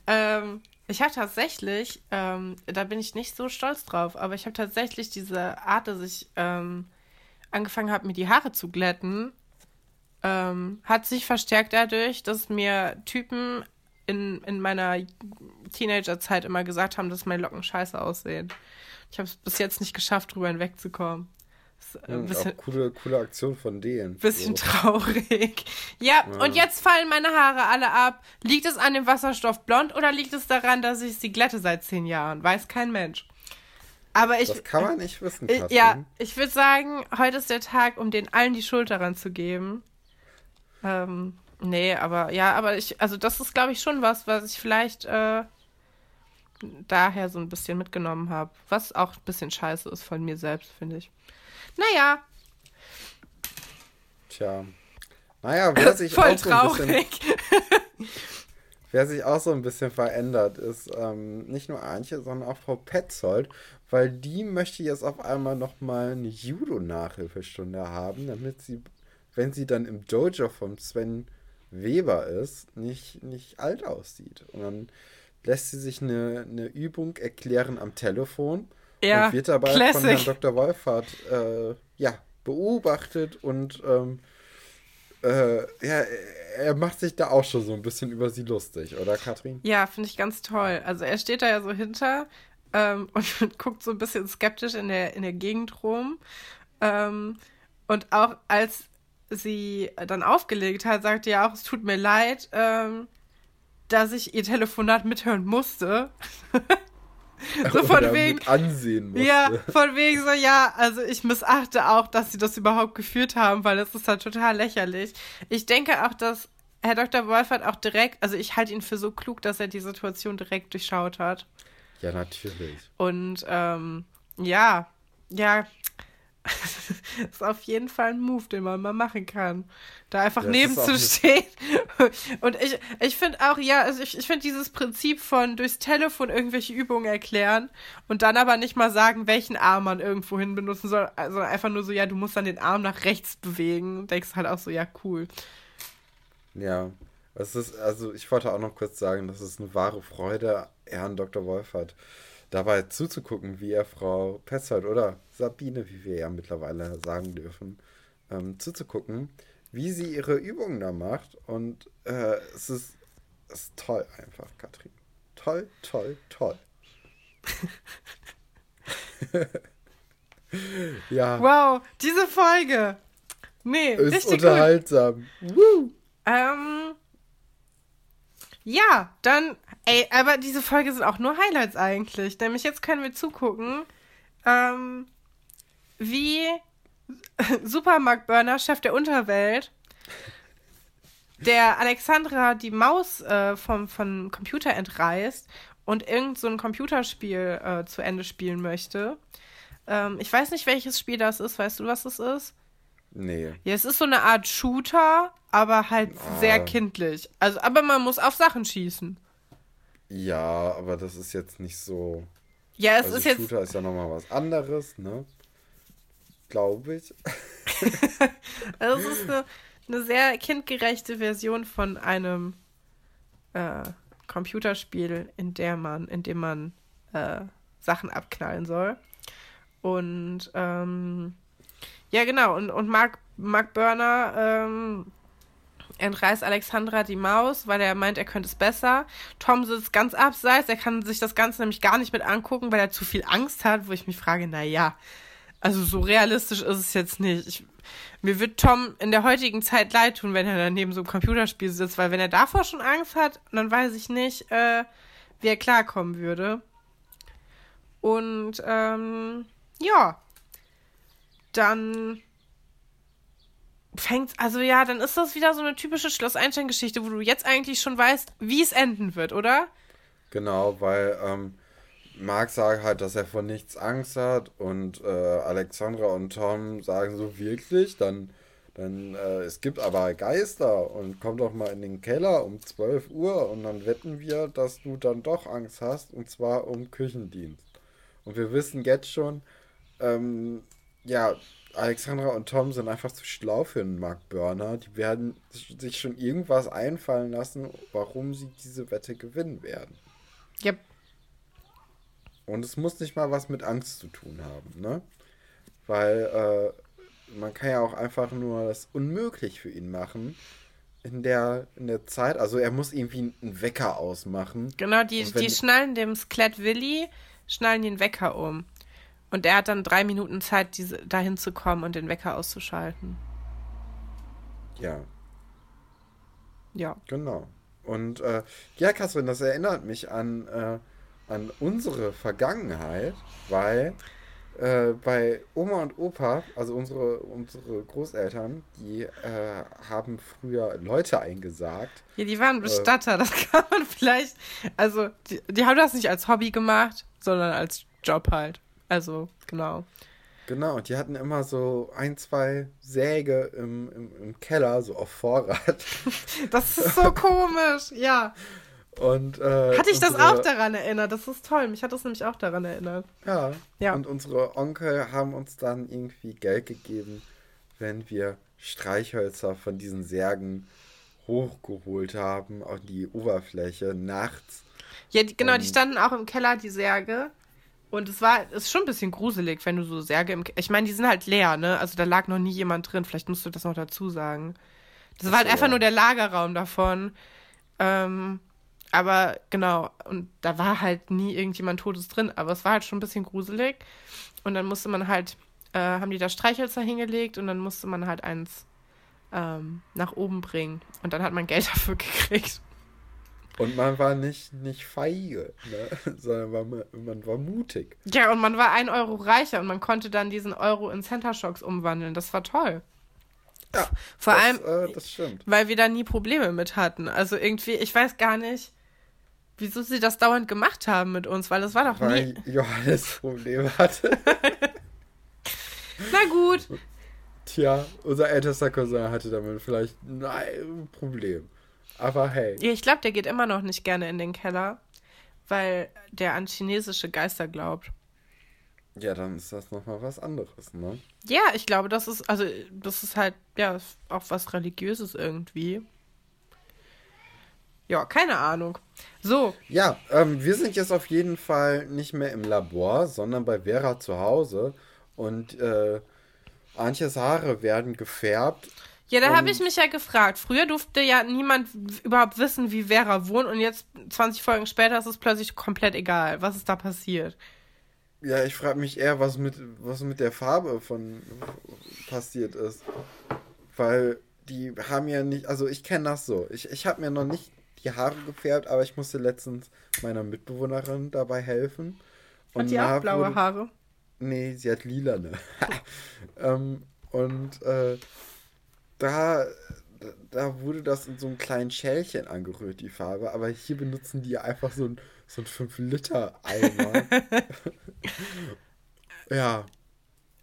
ähm, ich habe tatsächlich, ähm, da bin ich nicht so stolz drauf, aber ich habe tatsächlich diese Art, dass ich ähm, angefangen habe, mir die Haare zu glätten, ähm, hat sich verstärkt dadurch, dass mir Typen in, in meiner Teenagerzeit immer gesagt haben, dass meine Locken scheiße aussehen. Ich habe es bis jetzt nicht geschafft, drüber hinwegzukommen. Ein bisschen, coole, coole Aktion von denen. Bisschen so. traurig. Ja, ja, und jetzt fallen meine Haare alle ab. Liegt es an dem Wasserstoff blond oder liegt es daran, dass ich sie glätte seit zehn Jahren? Weiß kein Mensch. Aber ich. Das kann man nicht wissen. Ich, ja, ich würde sagen, heute ist der Tag, um den allen die Schuld daran zu geben. Ähm, nee, aber ja, aber ich, also das ist, glaube ich, schon was, was ich vielleicht äh, daher so ein bisschen mitgenommen habe. Was auch ein bisschen scheiße ist von mir selbst, finde ich. Naja. Tja. Naja, wer sich Voll auch so ein bisschen. wer sich auch so ein bisschen verändert, ist ähm, nicht nur Antje, sondern auch Frau Petzold, weil die möchte jetzt auf einmal nochmal eine Judo-Nachhilfestunde haben, damit sie wenn sie dann im Dojo von Sven Weber ist, nicht, nicht alt aussieht. Und dann lässt sie sich eine, eine Übung erklären am Telefon ja, und wird dabei Classic. von Herrn Dr. Wolfert äh, ja, beobachtet und ähm, äh, ja, er macht sich da auch schon so ein bisschen über sie lustig, oder Katrin? Ja, finde ich ganz toll. Also er steht da ja so hinter ähm, und guckt so ein bisschen skeptisch in der, in der Gegend rum. Ähm, und auch als sie dann aufgelegt hat, sagte ja auch, es tut mir leid, ähm, dass ich ihr Telefonat mithören musste. so von wegen. ansehen musste. Ja, von wegen so, ja, also ich missachte auch, dass sie das überhaupt geführt haben, weil das ist halt total lächerlich. Ich denke auch, dass Herr Dr. Wolfert auch direkt, also ich halte ihn für so klug, dass er die Situation direkt durchschaut hat. Ja, natürlich. Und ähm, ja, ja, ist auf jeden Fall ein Move, den man mal machen kann. Da einfach ja, neben zu stehen. Und ich, ich finde auch, ja, also ich, ich finde dieses Prinzip von durchs Telefon irgendwelche Übungen erklären und dann aber nicht mal sagen, welchen Arm man irgendwo hin benutzen soll. Also einfach nur so, ja, du musst dann den Arm nach rechts bewegen. Denkst halt auch so, ja, cool. Ja. Es ist, also ich wollte auch noch kurz sagen, dass es eine wahre Freude, Herrn Dr. Wolf hat dabei zuzugucken, wie er Frau Petzold oder Sabine, wie wir ja mittlerweile sagen dürfen, ähm, zuzugucken, wie sie ihre Übungen da macht. Und äh, es, ist, es ist toll einfach, Katrin. Toll, toll, toll. ja. Wow, diese Folge. Nee, ist richtig unterhaltsam. Woo. Ähm, ja, dann Ey, aber diese Folge sind auch nur Highlights eigentlich. Nämlich jetzt können wir zugucken, ähm, wie Supermarkt Burner, Chef der Unterwelt, der Alexandra die Maus äh, vom, vom Computer entreißt und irgend so ein Computerspiel äh, zu Ende spielen möchte. Ähm, ich weiß nicht, welches Spiel das ist. Weißt du, was es ist? Nee. Ja, es ist so eine Art Shooter, aber halt ah. sehr kindlich. Also, aber man muss auf Sachen schießen. Ja, aber das ist jetzt nicht so. Ja, es also ist Shooter jetzt. Shooter ist ja nochmal was anderes, ne? Glaube ich. also es ist eine, eine sehr kindgerechte Version von einem äh, Computerspiel, in der man, in dem man äh, Sachen abknallen soll. Und ähm, ja, genau, und, und Mark, Mark Burner ähm, entreißt Alexandra die Maus, weil er meint, er könnte es besser. Tom sitzt ganz abseits, er kann sich das Ganze nämlich gar nicht mit angucken, weil er zu viel Angst hat, wo ich mich frage, naja, also so realistisch ist es jetzt nicht. Ich, mir wird Tom in der heutigen Zeit leid tun, wenn er dann neben so einem Computerspiel sitzt, weil wenn er davor schon Angst hat, dann weiß ich nicht, äh, wie er klarkommen würde. Und ähm, ja, dann fängt, also ja, dann ist das wieder so eine typische Schloss Einstein-Geschichte, wo du jetzt eigentlich schon weißt, wie es enden wird, oder? Genau, weil ähm, Mark sagt halt, dass er vor nichts Angst hat und äh, Alexandra und Tom sagen so wirklich, dann, dann äh, es gibt aber Geister und komm doch mal in den Keller um 12 Uhr und dann wetten wir, dass du dann doch Angst hast und zwar um Küchendienst. Und wir wissen jetzt schon, ähm, ja, Alexandra und Tom sind einfach zu schlau für einen Mark Burner. Die werden sich schon irgendwas einfallen lassen, warum sie diese Wette gewinnen werden. Yep. Und es muss nicht mal was mit Angst zu tun haben, ne? Weil äh, man kann ja auch einfach nur das unmöglich für ihn machen. In der, in der Zeit, also er muss irgendwie einen Wecker ausmachen. Genau, die, die schnallen dem Skelett Willi, schnallen den Wecker um. Und er hat dann drei Minuten Zeit, diese, dahin zu kommen und den Wecker auszuschalten. Ja. Ja. Genau. Und äh, ja, Katrin, das erinnert mich an, äh, an unsere Vergangenheit, weil äh, bei Oma und Opa, also unsere, unsere Großeltern, die äh, haben früher Leute eingesagt. Ja, die waren Bestatter, das kann man vielleicht. Also, die, die haben das nicht als Hobby gemacht, sondern als Job halt. Also, genau. Genau, und die hatten immer so ein, zwei Säge im, im, im Keller, so auf Vorrat. das ist so komisch, ja. Und, äh, Hatte ich das auch daran erinnert? Das ist toll. Mich hat das nämlich auch daran erinnert. Ja. ja. Und unsere Onkel haben uns dann irgendwie Geld gegeben, wenn wir Streichhölzer von diesen Särgen hochgeholt haben auf die Oberfläche nachts. Ja, die, genau, und die standen auch im Keller, die Särge. Und es war, es ist schon ein bisschen gruselig, wenn du so Särge im. Ich meine, die sind halt leer, ne? Also da lag noch nie jemand drin. Vielleicht musst du das noch dazu sagen. Das war halt einfach nur der Lagerraum davon. Ähm, aber genau, und da war halt nie irgendjemand Totes drin, aber es war halt schon ein bisschen gruselig. Und dann musste man halt, äh, haben die da Streichhölzer hingelegt und dann musste man halt eins ähm, nach oben bringen. Und dann hat man Geld dafür gekriegt. Und man war nicht, nicht feige, ne? sondern war, man war mutig. Ja, und man war ein Euro reicher und man konnte dann diesen Euro in Center Shocks umwandeln. Das war toll. Ja, vor das, allem, äh, das stimmt. weil wir da nie Probleme mit hatten. Also irgendwie, ich weiß gar nicht, wieso sie das dauernd gemacht haben mit uns, weil das war doch weil nie. Johannes Probleme hatte. Na gut. Tja, unser ältester Cousin hatte damit vielleicht ein Problem. Aber hey. Ja, ich glaube, der geht immer noch nicht gerne in den Keller, weil der an chinesische Geister glaubt. Ja, dann ist das nochmal was anderes, ne? Ja, ich glaube, das ist, also, das ist halt, ja, auch was Religiöses irgendwie. Ja, keine Ahnung. So. Ja, ähm, wir sind jetzt auf jeden Fall nicht mehr im Labor, sondern bei Vera zu Hause. Und äh, Antjes Haare werden gefärbt. Ja, da habe ich mich ja gefragt. Früher durfte ja niemand überhaupt wissen, wie Vera wohnt und jetzt 20 Folgen später ist es plötzlich komplett egal. Was ist da passiert? Ja, ich frage mich eher, was mit, was mit der Farbe von passiert ist. Weil die haben ja nicht, also ich kenne das so. Ich, ich habe mir noch nicht die Haare gefärbt, aber ich musste letztens meiner Mitbewohnerin dabei helfen. Und hat die auch blaue wurde, Haare? Nee, sie hat lilane. ähm, und äh, da, da wurde das in so einem kleinen Schälchen angerührt, die Farbe. Aber hier benutzen die einfach so ein, so ein 5-Liter-Eimer. ja.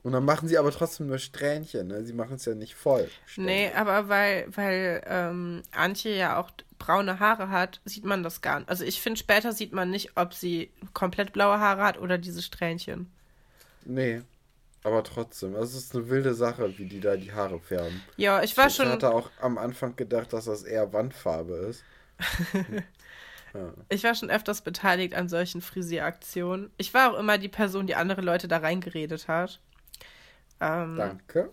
Und dann machen sie aber trotzdem nur Strähnchen, ne? Sie machen es ja nicht voll. Ständig. Nee, aber weil, weil ähm, Antje ja auch braune Haare hat, sieht man das gar nicht. Also ich finde, später sieht man nicht, ob sie komplett blaue Haare hat oder diese Strähnchen. Nee. Aber trotzdem, also es ist eine wilde Sache, wie die da die Haare färben. Ja, ich war ich schon. Ich hatte auch am Anfang gedacht, dass das eher Wandfarbe ist. ja. Ich war schon öfters beteiligt an solchen Frisieraktionen. Ich war auch immer die Person, die andere Leute da reingeredet hat. Ähm, Danke.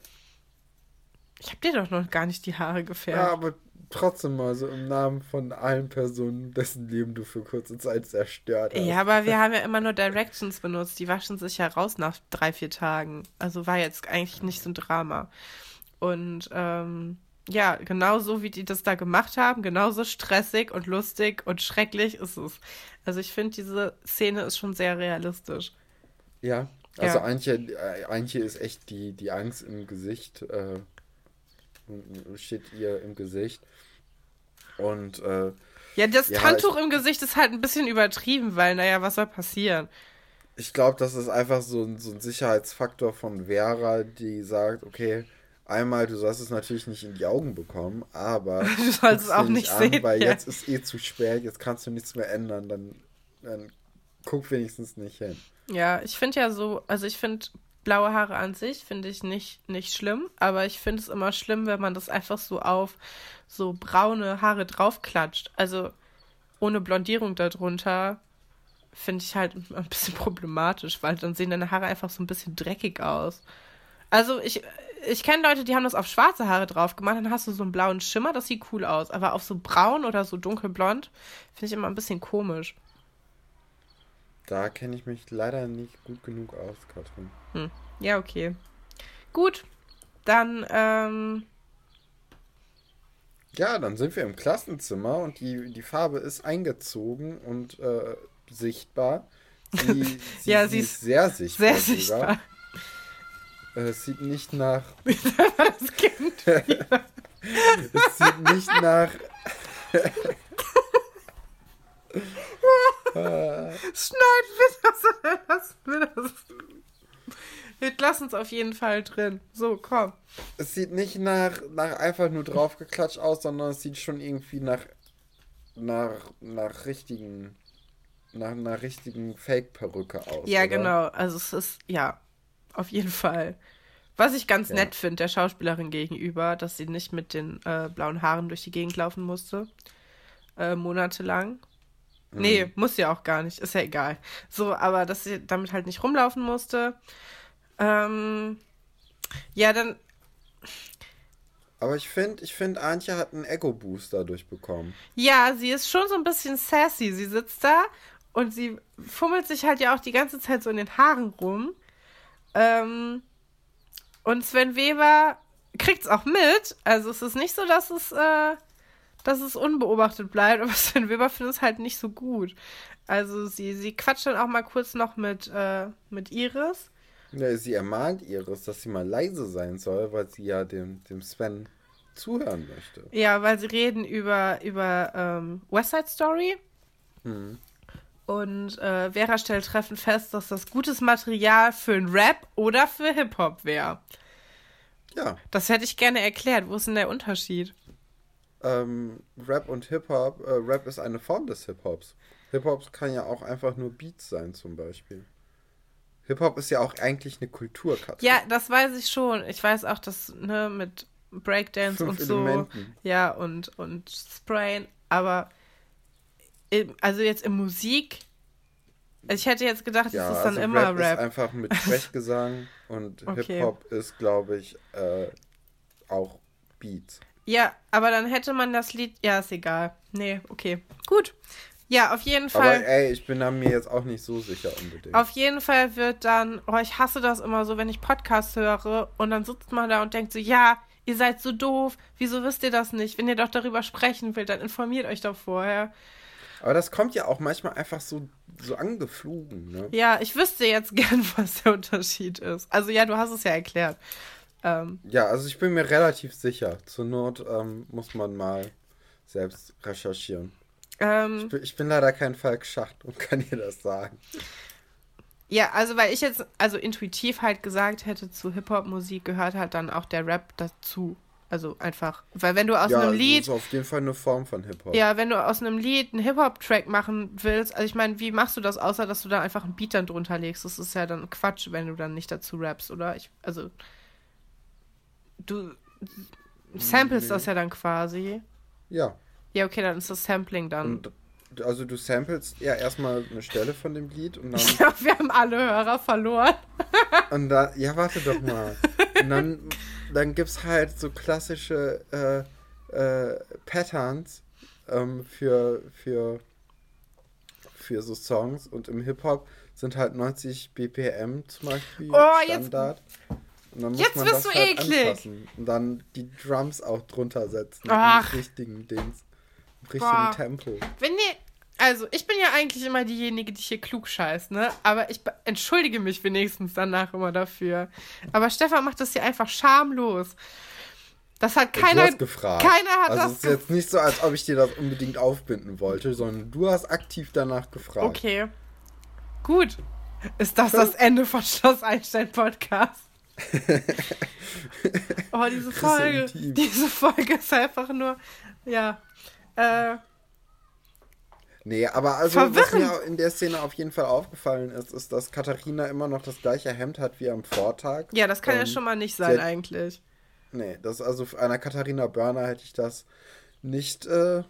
Ich habe dir doch noch gar nicht die Haare gefärbt. Ja, aber trotzdem mal so im Namen von allen Personen, dessen Leben du für kurze Zeit zerstört hast. Ja, aber wir haben ja immer nur Directions benutzt. Die waschen sich ja raus nach drei, vier Tagen. Also war jetzt eigentlich nicht so ein Drama. Und ähm, ja, genauso wie die das da gemacht haben, genauso stressig und lustig und schrecklich ist es. Also ich finde, diese Szene ist schon sehr realistisch. Ja, also ja. Antje, äh, Antje ist echt die, die Angst im Gesicht, äh, steht ihr im Gesicht. Und äh, ja, das ja, Handtuch ich, im Gesicht ist halt ein bisschen übertrieben, weil, naja, was soll passieren? Ich glaube, das ist einfach so ein, so ein Sicherheitsfaktor von Vera, die sagt, okay, einmal, du sollst es natürlich nicht in die Augen bekommen, aber du sollst es auch nicht an, sehen, weil ja. jetzt ist eh zu spät, jetzt kannst du nichts mehr ändern, dann, dann guck wenigstens nicht hin. Ja, ich finde ja so, also ich finde blaue Haare an sich finde ich nicht, nicht schlimm, aber ich finde es immer schlimm, wenn man das einfach so auf so braune Haare draufklatscht. Also ohne Blondierung darunter finde ich halt ein bisschen problematisch, weil dann sehen deine Haare einfach so ein bisschen dreckig aus. Also ich, ich kenne Leute, die haben das auf schwarze Haare drauf gemacht, dann hast du so einen blauen Schimmer, das sieht cool aus. Aber auf so braun oder so dunkelblond finde ich immer ein bisschen komisch. Da kenne ich mich leider nicht gut genug aus, Katrin. Hm. Ja, okay. Gut, dann, ähm. Ja, dann sind wir im Klassenzimmer und die, die Farbe ist eingezogen und äh, sichtbar. Sie, sie, ja, sie, ist sehr sichtbar. Sehr sichtbar. Äh, es sieht nicht nach. das Kind. es sieht nicht nach. Schneid bitte das, das. Wir lassen uns auf jeden Fall drin. So, komm. Es sieht nicht nach, nach einfach nur draufgeklatscht aus, sondern es sieht schon irgendwie nach, nach, nach richtigen, nach einer richtigen Fake-Perücke aus. Ja, oder? genau. Also es ist, ja, auf jeden Fall. Was ich ganz ja. nett finde, der Schauspielerin gegenüber, dass sie nicht mit den äh, blauen Haaren durch die Gegend laufen musste. Äh, monatelang. Nee, muss ja auch gar nicht. Ist ja egal. So, aber dass sie damit halt nicht rumlaufen musste. Ähm, ja, dann. Aber ich finde, ich finde, Antje hat einen Ego-Boost dadurch bekommen. Ja, sie ist schon so ein bisschen sassy. Sie sitzt da und sie fummelt sich halt ja auch die ganze Zeit so in den Haaren rum. Ähm, und Sven Weber kriegt es auch mit. Also es ist nicht so, dass es, äh, dass es unbeobachtet bleibt, aber Sven Weber findet es halt nicht so gut. Also sie, sie quatscht dann auch mal kurz noch mit, äh, mit Iris. Ja, sie ermahnt Iris, dass sie mal leise sein soll, weil sie ja dem, dem Sven zuhören möchte. Ja, weil sie reden über, über ähm, West Side Story. Hm. Und äh, Vera stellt treffend fest, dass das gutes Material für ein Rap oder für Hip-Hop wäre. Ja. Das hätte ich gerne erklärt. Wo ist denn der Unterschied? Ähm, Rap und Hip-Hop. Äh, Rap ist eine Form des Hip-Hops. Hip-Hop kann ja auch einfach nur Beats sein, zum Beispiel. Hip-Hop ist ja auch eigentlich eine Kulturkategorie. Ja, das weiß ich schon. Ich weiß auch, dass, ne, mit Breakdance Fünf und Elementen. so. Ja, und, und Sprayen. Aber also jetzt in Musik, ich hätte jetzt gedacht, ja, es ist dann also immer Rap. Rap ist einfach mit Sprechgesang und okay. Hip-Hop ist, glaube ich, äh, auch Beats. Ja, aber dann hätte man das Lied. Ja, ist egal. Nee, okay. Gut. Ja, auf jeden Fall. Aber ey, ich bin da mir jetzt auch nicht so sicher unbedingt. Auf jeden Fall wird dann, oh, ich hasse das immer so, wenn ich Podcasts höre und dann sitzt man da und denkt so, ja, ihr seid so doof, wieso wisst ihr das nicht? Wenn ihr doch darüber sprechen wollt, dann informiert euch doch vorher. Aber das kommt ja auch manchmal einfach so, so angeflogen, ne? Ja, ich wüsste jetzt gern, was der Unterschied ist. Also ja, du hast es ja erklärt. Ähm, ja, also ich bin mir relativ sicher. Zur Not ähm, muss man mal selbst recherchieren. Ähm, ich, bin, ich, bin, leider kein Falk Schacht und kann dir das sagen. Ja, also weil ich jetzt also intuitiv halt gesagt hätte, zu Hip-Hop-Musik gehört halt dann auch der Rap dazu. Also einfach, weil wenn du aus ja, einem Lied. Das ist auf jeden Fall eine Form von Hip-Hop. Ja, wenn du aus einem Lied einen Hip-Hop-Track machen willst, also ich meine, wie machst du das, außer dass du da einfach einen Beat dann drunter legst? Das ist ja dann Quatsch, wenn du dann nicht dazu rappst, oder? Ich, also. Du samples nee. das ja dann quasi. Ja. Ja, okay, dann ist das Sampling dann. Und also du samples ja erstmal eine Stelle von dem Lied und dann. Ich glaube, wir haben alle Hörer verloren. und da, ja, warte doch mal. Und dann dann gibt es halt so klassische äh, äh, Patterns ähm, für, für, für so Songs und im Hip-Hop sind halt 90 BPM zum Beispiel oh, Standard. Jetzt. Jetzt das du halt eklig. anpassen. Und dann die Drums auch drunter setzen. Ach. Im richtigen Dings. Im richtigen Boah. Tempo. Wenn ihr. Also, ich bin ja eigentlich immer diejenige, die hier klug scheißt, ne? Aber ich entschuldige mich wenigstens danach immer dafür. Aber Stefan macht das hier einfach schamlos. Das hat keiner. du hast gefragt. keiner hat also das es ist jetzt nicht so, als ob ich dir das unbedingt aufbinden wollte, sondern du hast aktiv danach gefragt. Okay. Gut. Ist das das Ende von Schloss Einstein Podcast? Oh, diese Folge. Diese Folge ist einfach nur. Ja. Äh, Nee, aber also was mir in der Szene auf jeden Fall aufgefallen ist, ist, dass Katharina immer noch das gleiche Hemd hat wie am Vortag. ja, das kann ja Ähm, schon mal nicht sein, hat- eigentlich. Nee, das also für einer Katharina Börner hätte ich das nicht, äh,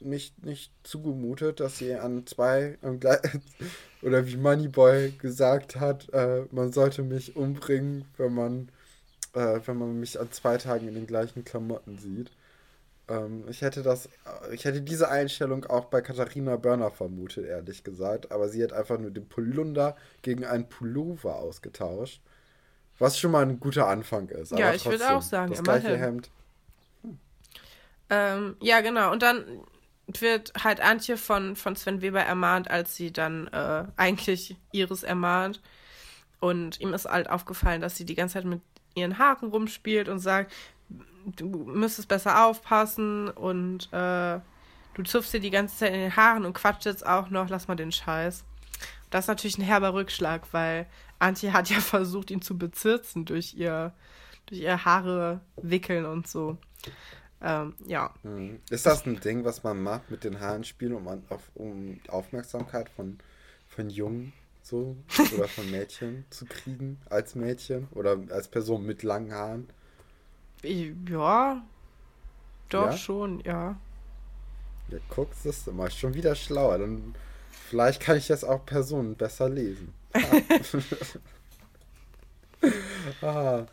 nicht, nicht zugemutet, dass sie an zwei oder wie Moneyboy gesagt hat, äh, man sollte mich umbringen, wenn man, äh, wenn man mich an zwei Tagen in den gleichen Klamotten sieht. Ähm, ich hätte das, ich hätte diese Einstellung auch bei Katharina Börner vermutet, ehrlich gesagt, aber sie hat einfach nur den Polunder gegen einen Pullover ausgetauscht. Was schon mal ein guter Anfang ist. Ja, ich würde auch sagen, Das gleiche immerhin. Hemd. Ähm, ja, genau. Und dann wird halt Antje von, von Sven Weber ermahnt, als sie dann äh, eigentlich Iris ermahnt. Und ihm ist halt aufgefallen, dass sie die ganze Zeit mit ihren Haaren rumspielt und sagt, du müsstest besser aufpassen und äh, du zupfst dir die ganze Zeit in den Haaren und quatscht jetzt auch noch, lass mal den Scheiß. Das ist natürlich ein herber Rückschlag, weil Antje hat ja versucht, ihn zu bezirzen durch ihr, durch ihr Haare wickeln und so. Ähm, ja. Hm. Ist das ein Ding, was man macht mit den Haaren spielen, um, an, auf, um Aufmerksamkeit von, von Jungen so oder von Mädchen zu kriegen als Mädchen oder als Person mit langen Haaren? Ja, doch Ja? schon, ja. Ja, guckst du, ist immer schon wieder schlauer. Dann vielleicht kann ich jetzt auch Personen besser lesen. Ah. ah.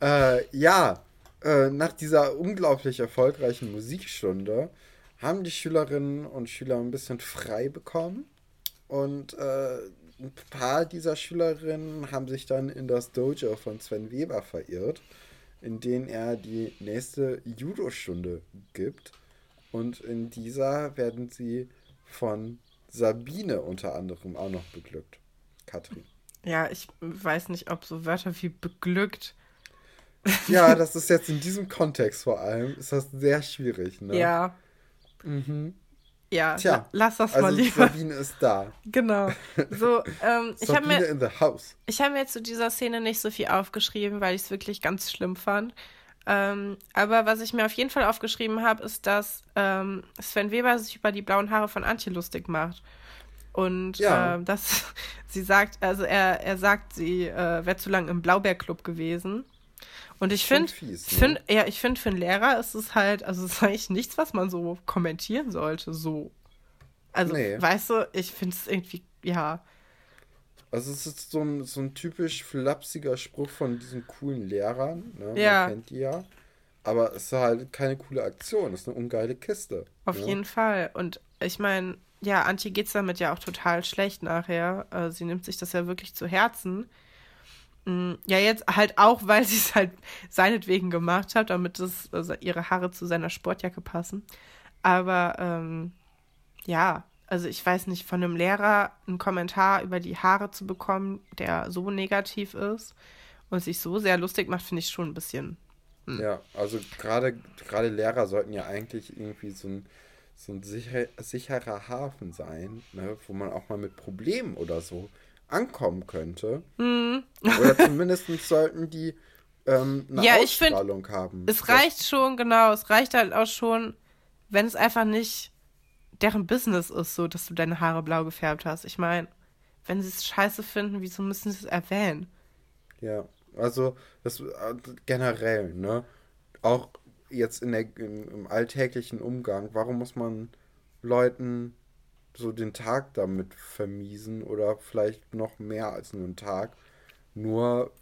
Äh, ja, äh, nach dieser unglaublich erfolgreichen Musikstunde haben die Schülerinnen und Schüler ein bisschen frei bekommen. Und äh, ein paar dieser Schülerinnen haben sich dann in das Dojo von Sven Weber verirrt, in dem er die nächste Judo-Stunde gibt. Und in dieser werden sie von Sabine unter anderem auch noch beglückt. Katrin. Ja, ich weiß nicht, ob so Wörter wie beglückt. Ja, das ist jetzt in diesem Kontext vor allem, ist das sehr schwierig, ne? Ja, Mhm. ja, Tja, la- lass das mal Also lieber. Sabine ist da. Genau. So, ähm, ich habe mir, in the house. ich hab mir zu dieser Szene nicht so viel aufgeschrieben, weil ich es wirklich ganz schlimm fand. Ähm, aber was ich mir auf jeden Fall aufgeschrieben habe, ist, dass ähm, Sven Weber sich über die blauen Haare von Antje lustig macht. Und Ja. ähm, dass sie sagt, also er, er sagt, sie äh, wäre zu lange im Blaubeerclub gewesen. Und ich finde, ne? ja, ich finde, für einen Lehrer ist es halt, also es ist eigentlich nichts, was man so kommentieren sollte, so. Also, Nee. weißt du, ich finde es irgendwie, ja, Also es ist so ein, so ein typisch flapsiger Spruch von diesen coolen Lehrern. Ne? Ja. Man kennt die ja. Aber es ist halt keine coole Aktion. Es ist eine ungeile Kiste. Auf ne? jeden Fall. Und ich meine, ja, Antje geht's damit ja auch total schlecht nachher. Äh, sie nimmt sich das ja wirklich zu Herzen. Mm, Ja, jetzt halt auch, weil sie es halt seinetwegen gemacht hat, damit es, also ihre Haare zu seiner Sportjacke passen. Aber ähm, ja, also ich weiß nicht, von einem Lehrer einen Kommentar über die Haare zu bekommen, der so negativ ist und sich so sehr lustig macht, finde ich schon ein bisschen. Ja, also gerade gerade Lehrer sollten ja eigentlich irgendwie so ein, so ein sicher, sicherer Hafen sein, ne? wo man auch mal mit Problemen oder so ankommen könnte. Mhm. Oder zumindest sollten die ähm, eine Ja, ich find, Ausstrahlung haben. Es Das- reicht schon, genau. Es reicht halt auch schon, wenn es einfach nicht deren Business ist, so dass du deine Haare blau gefärbt hast. Ich meine, wenn sie es scheiße finden, wieso müssen sie es erwähnen? Ja, also das äh, generell, ne? Auch jetzt in der, im, im alltäglichen Umgang, warum muss man Leuten so den Tag damit vermiesen oder vielleicht noch mehr als nur einen Tag? Nur,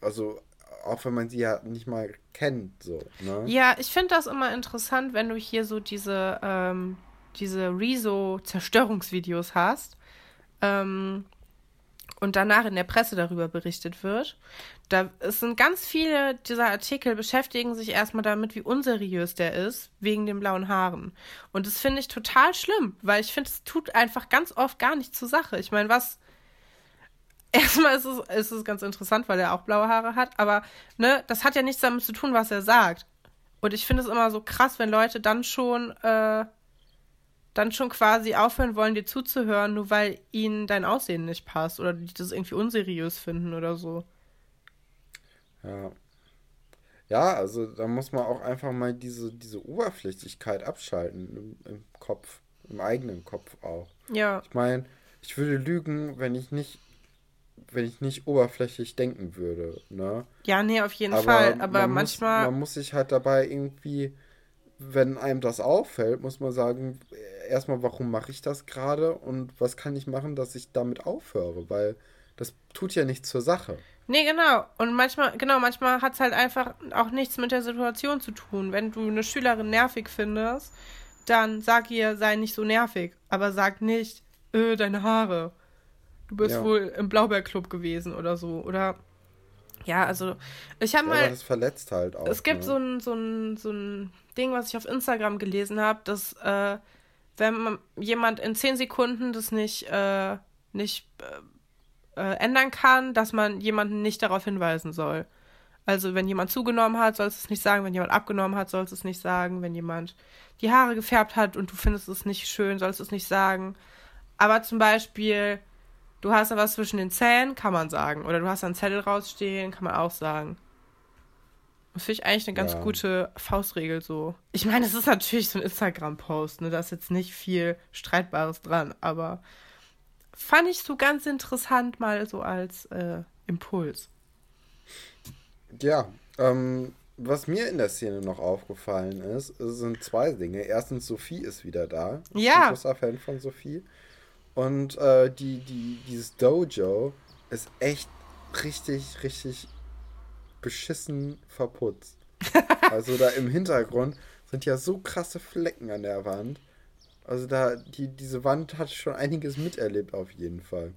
also auch wenn man sie ja nicht mal kennt, so, ne? Ja, ich finde das immer interessant, wenn du hier so diese, ähm, diese Rezo-Zerstörungsvideos hast. Ähm, und danach in der Presse darüber berichtet wird. Da es sind ganz viele dieser Artikel beschäftigen sich erstmal damit, wie unseriös der ist, wegen den blauen Haaren. Und das finde ich total schlimm, weil ich finde, es tut einfach ganz oft gar nichts zur Sache. Ich meine, was. Erstmal ist es, ist es ganz interessant, weil er auch blaue Haare hat, aber ne, das hat ja nichts damit zu tun, was er sagt. Und ich finde es immer so krass, wenn Leute dann schon äh, dann schon quasi aufhören wollen, dir zuzuhören, nur weil ihnen dein Aussehen nicht passt oder die das irgendwie unseriös finden oder so. Ja. Ja, also da muss man auch einfach mal diese, diese Oberflächlichkeit abschalten im, im Kopf, im eigenen Kopf auch. Ja. Ich meine, ich würde lügen, wenn ich nicht, wenn ich nicht oberflächlich denken würde, ne? Ja, nee, auf jeden aber Fall. Aber man manchmal. Muss, man muss sich halt dabei irgendwie, wenn einem das auffällt, muss man sagen, erstmal, warum mache ich das gerade und was kann ich machen, dass ich damit aufhöre, weil das tut ja nichts zur Sache. Nee, genau. Und manchmal, genau, manchmal hat es halt einfach auch nichts mit der Situation zu tun. Wenn du eine Schülerin nervig findest, dann sag ihr, sei nicht so nervig. Aber sag nicht, öh, deine Haare. Du bist ja. wohl im Blaubeerclub gewesen oder so. Oder ja, also ich habe ja, mal. das verletzt halt auch. Es gibt ne? so, ein, so, ein, so ein Ding, was ich auf Instagram gelesen habe, dass äh, wenn jemand in zehn Sekunden das nicht, äh, nicht äh, äh, ändern kann, dass man jemanden nicht darauf hinweisen soll. Also wenn jemand zugenommen hat, sollst du es nicht sagen. Wenn jemand abgenommen hat, sollst du es nicht sagen. Wenn jemand die Haare gefärbt hat und du findest es nicht schön, sollst du es nicht sagen. Aber zum Beispiel, du hast da was zwischen den Zähnen, kann man sagen. Oder du hast einen Zettel rausstehen, kann man auch sagen. Das finde ich eigentlich eine ganz ja. gute Faustregel so. Ich meine, es ist natürlich so ein Instagram-Post, ne? Da ist jetzt nicht viel Streitbares dran, aber fand ich so ganz interessant mal so als äh, Impuls. Ja, ähm, was mir in der Szene noch aufgefallen ist, sind zwei Dinge. Erstens, Sophie ist wieder da. Ja. Ich bin großer Fan von Sophie. Und äh, die, die, dieses Dojo ist echt richtig, richtig beschissen verputzt. also da im Hintergrund sind ja so krasse Flecken an der Wand. Also da, die, diese Wand hat schon einiges miterlebt auf jeden Fall.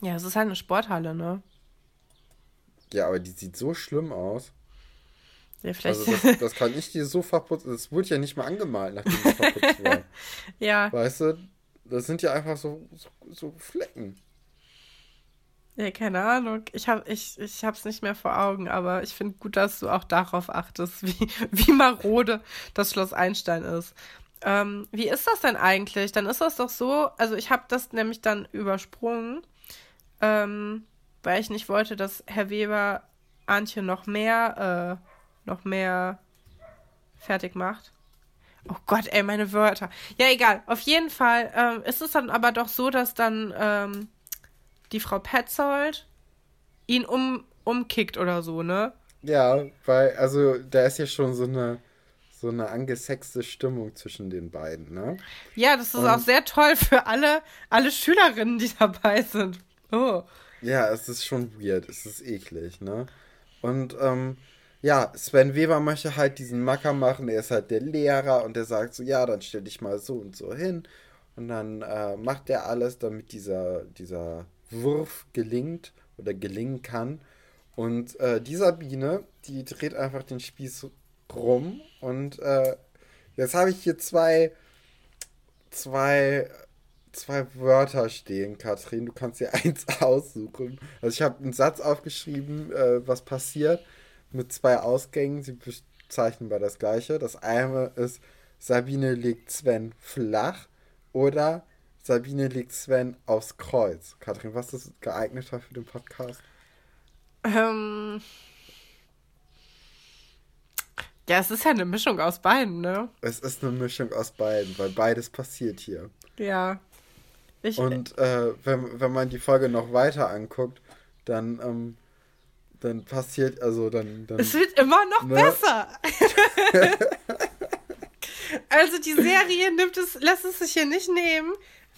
Ja, es ist halt eine Sporthalle, ne? Ja, aber die sieht so schlimm aus. Ja, vielleicht. Also das, das kann ich dir so verputzen. Das wurde ja nicht mal angemalt, nachdem es verputzt war. ja. Weißt du, das sind ja einfach so, so, so Flecken. Ja, keine Ahnung. Ich habe ich, ich hab's nicht mehr vor Augen, aber ich finde gut, dass du auch darauf achtest, wie, wie marode das Schloss Einstein ist. Ähm, wie ist das denn eigentlich? Dann ist das doch so, also ich habe das nämlich dann übersprungen, ähm, weil ich nicht wollte, dass Herr Weber Antje noch mehr, äh, noch mehr fertig macht. Oh Gott, ey, meine Wörter. Ja, egal. Auf jeden Fall ähm, ist es dann aber doch so, dass dann ähm, die Frau Petzold ihn um, umkickt oder so, ne? Ja, weil, also da ist ja schon so eine, so eine angesexte Stimmung zwischen den beiden, ne? Ja, das ist Und, auch sehr toll für alle, alle Schülerinnen, die dabei sind. Oh. Ja, es ist schon weird, es ist eklig, ne? Und, ähm, ja, Sven Weber möchte halt diesen Macker machen, er ist halt der Lehrer und der sagt so, ja, dann stell dich mal so und so hin. Und dann äh, macht er alles, damit dieser, dieser Wurf gelingt oder gelingen kann. Und äh, die Sabine, die dreht einfach den Spieß rum. Und äh, jetzt habe ich hier zwei, zwei, zwei Wörter stehen, Katrin. Du kannst dir eins aussuchen. Also ich habe einen Satz aufgeschrieben, äh, was passiert, mit zwei Ausgängen. Sie bezeichnen bei das gleiche. Das eine ist, Sabine legt Sven flach. Oder Sabine legt Sven aufs Kreuz. Kathrin, was ist geeigneter für den Podcast? Ähm. Ja, es ist ja eine Mischung aus beiden, ne? Es ist eine Mischung aus beiden, weil beides passiert hier. Ja. Ich, Und äh, wenn, wenn man die Folge noch weiter anguckt, dann, ähm, dann passiert, also dann, dann. Es wird immer noch ne? besser. also die Serie nimmt es, lässt es sich hier nicht nehmen,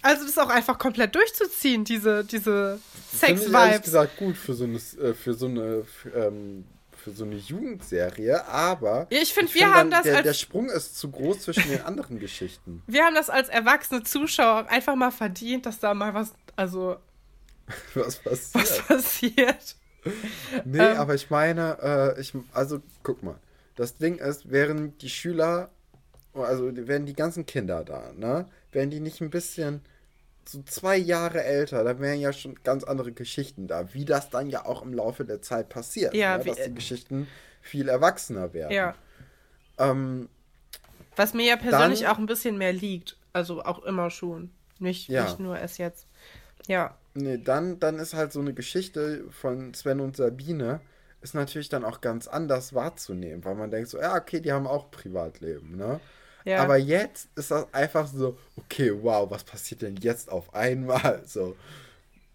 also das auch einfach komplett durchzuziehen, diese, diese Sex-Vibes. ehrlich gesagt gut für so eine, äh, für so eine, für, ähm, für so eine Jugendserie, aber ja, ich finde, wir find haben das der, als der Sprung ist zu groß zwischen den anderen Geschichten. Wir haben das als erwachsene Zuschauer einfach mal verdient, dass da mal was, also Was passiert? Was passiert? Nee, ähm, aber ich meine, äh, ich, also guck mal. Das Ding ist, während die Schüler, also wären die ganzen Kinder da, ne? Wären die nicht ein bisschen so zwei Jahre älter, dann wären ja schon ganz andere Geschichten da, wie das dann ja auch im Laufe der Zeit passiert. Ja, ne? dass die Geschichten viel erwachsener werden. Ja. Ähm, Was mir ja persönlich dann, auch ein bisschen mehr liegt. Also auch immer schon. Nicht, ja. nicht nur erst jetzt. Ja. Nee, dann, dann ist halt so eine Geschichte von Sven und Sabine, ist natürlich dann auch ganz anders wahrzunehmen, weil man denkt so, ja, okay, die haben auch Privatleben, ne? Ja. Aber jetzt ist das einfach so, okay, wow, was passiert denn jetzt auf einmal? So.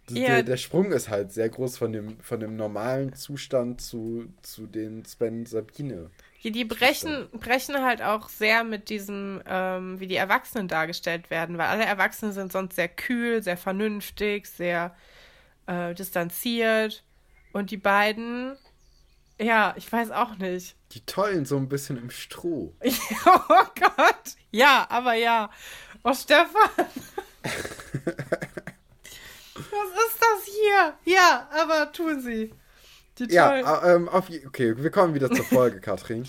Ja. Der, der, Sprung ist halt sehr groß von dem, von dem normalen Zustand zu, zu den Sven Sabine. Die, die brechen, brechen halt auch sehr mit diesem, ähm, wie die Erwachsenen dargestellt werden, weil alle Erwachsenen sind sonst sehr kühl, sehr vernünftig, sehr äh, distanziert. Und die beiden ja, ich weiß auch nicht. Die tollen so ein bisschen im Stroh. oh Gott. Ja, aber ja. Oh, Stefan. Was ist das hier? Ja, aber tun sie. Die ja, ähm, auf, okay, wir kommen wieder zur Folge, Katrin.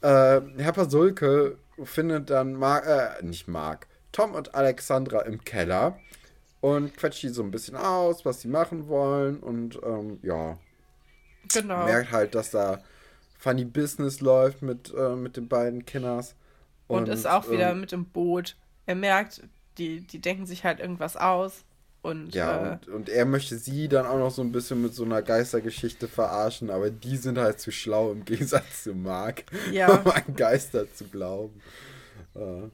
Äh, Herr Pasulke findet dann Mark, äh, nicht Mark, Tom und Alexandra im Keller und quetscht die so ein bisschen aus, was sie machen wollen und ähm, ja, Genau. Merkt halt, dass da Funny Business läuft mit, äh, mit den beiden Kinders. Und, und ist auch wieder ähm, mit im Boot. Er merkt, die, die denken sich halt irgendwas aus. Und, ja, äh, und, und, er möchte sie dann auch noch so ein bisschen mit so einer Geistergeschichte verarschen, aber die sind halt zu schlau im Gegensatz zu Mark, ja. um an Geister zu glauben. Äh.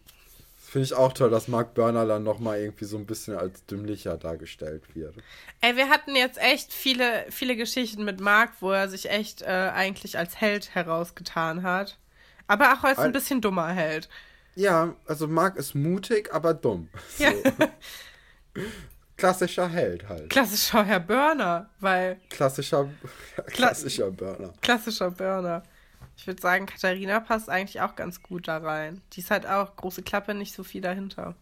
Finde ich auch toll, dass Mark Burner dann nochmal irgendwie so ein bisschen als dümmlicher dargestellt wird. Ey, wir hatten jetzt echt viele, viele Geschichten mit Mark, wo er sich echt äh, eigentlich als Held herausgetan hat. Aber auch als ein bisschen dummer Held. Ja, also Mark ist mutig, aber dumm. So. Ja. Klassischer Held halt. Klassischer Herr Burner, weil. Klassischer, klassischer Burner. Klassischer Burner. Ich würde sagen, Katharina passt eigentlich auch ganz gut da rein. Die ist halt auch große Klappe, nicht so viel dahinter.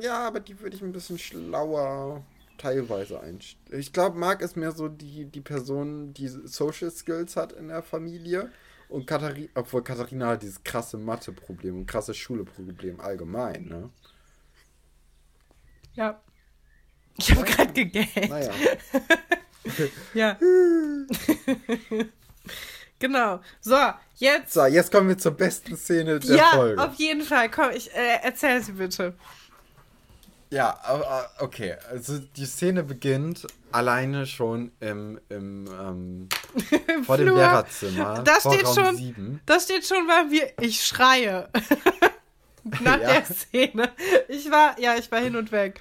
Ja, aber die würde ich ein bisschen schlauer teilweise einstellen. Ich glaube, Marc ist mehr so die, die Person, die Social Skills hat in der Familie. Und Katharina, obwohl Katharina hat dieses krasse Mathe-Problem und krasse Schule-Problem allgemein, ne? Ja. Ich habe gerade gegähnt. Naja. ja. Genau. So, jetzt. So, jetzt kommen wir zur besten Szene der ja, Folge. Ja, auf jeden Fall. Komm, ich äh, erzähl sie bitte. Ja, okay. Also die Szene beginnt alleine schon im, im ähm, vor dem Lehrerzimmer. Da steht schon, 7. da steht schon mal wie ich schreie. Nach ja. der Szene. Ich war, ja, ich war hin und weg.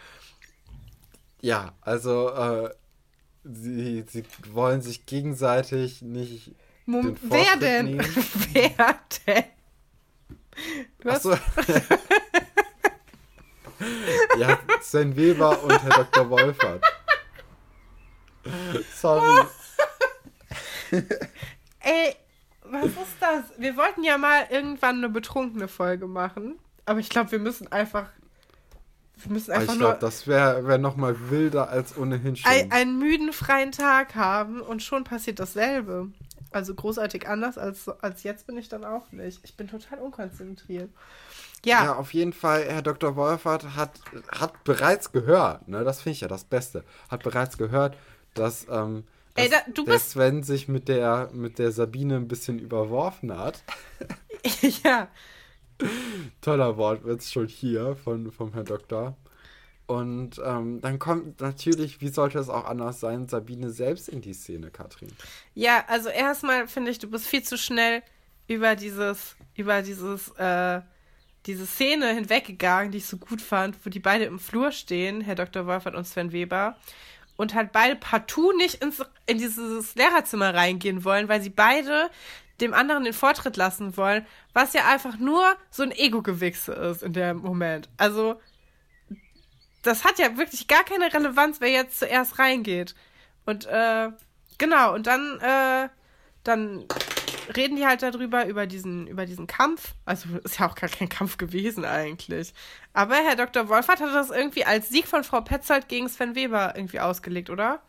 Ja, also äh, sie, sie wollen sich gegenseitig nicht Mom wer denn? wer denn? Hast... So. ja, Sven Weber und Herr Dr. Wolfert. Sorry. Ey, was ist das? Wir wollten ja mal irgendwann eine betrunkene Folge machen. Aber ich glaube, wir müssen einfach. Wir müssen einfach ich glaube, das wäre wär nochmal wilder als ohnehin schon. Ein, einen müden freien Tag haben und schon passiert dasselbe. Also großartig anders als, als jetzt bin ich dann auch nicht. Ich bin total unkonzentriert. Ja. ja, auf jeden Fall, Herr Dr. Wolfert hat, hat bereits gehört, ne, das finde ich ja das Beste, hat bereits gehört, dass, ähm, dass Ey, da, du der bist... Sven sich mit der, mit der Sabine ein bisschen überworfen hat. ja. Toller Wortwitz schon hier von, vom Herrn Doktor. Und ähm, dann kommt natürlich, wie sollte es auch anders sein, Sabine selbst in die Szene, Katrin. Ja, also erstmal finde ich, du bist viel zu schnell über dieses, über dieses, äh, diese Szene hinweggegangen, die ich so gut fand, wo die beide im Flur stehen, Herr Dr. Wolfert und Sven Weber, und halt beide partout nicht ins, in dieses Lehrerzimmer reingehen wollen, weil sie beide dem anderen den Vortritt lassen wollen, was ja einfach nur so ein Ego-Gewichse ist in dem Moment. Also, das hat ja wirklich gar keine Relevanz, wer jetzt zuerst reingeht. Und äh, genau, und dann, äh, dann reden die halt darüber, über diesen, über diesen Kampf. Also ist ja auch gar kein Kampf gewesen eigentlich. Aber Herr Dr. Wolfert hat das irgendwie als Sieg von Frau Petzold gegen Sven Weber irgendwie ausgelegt, oder?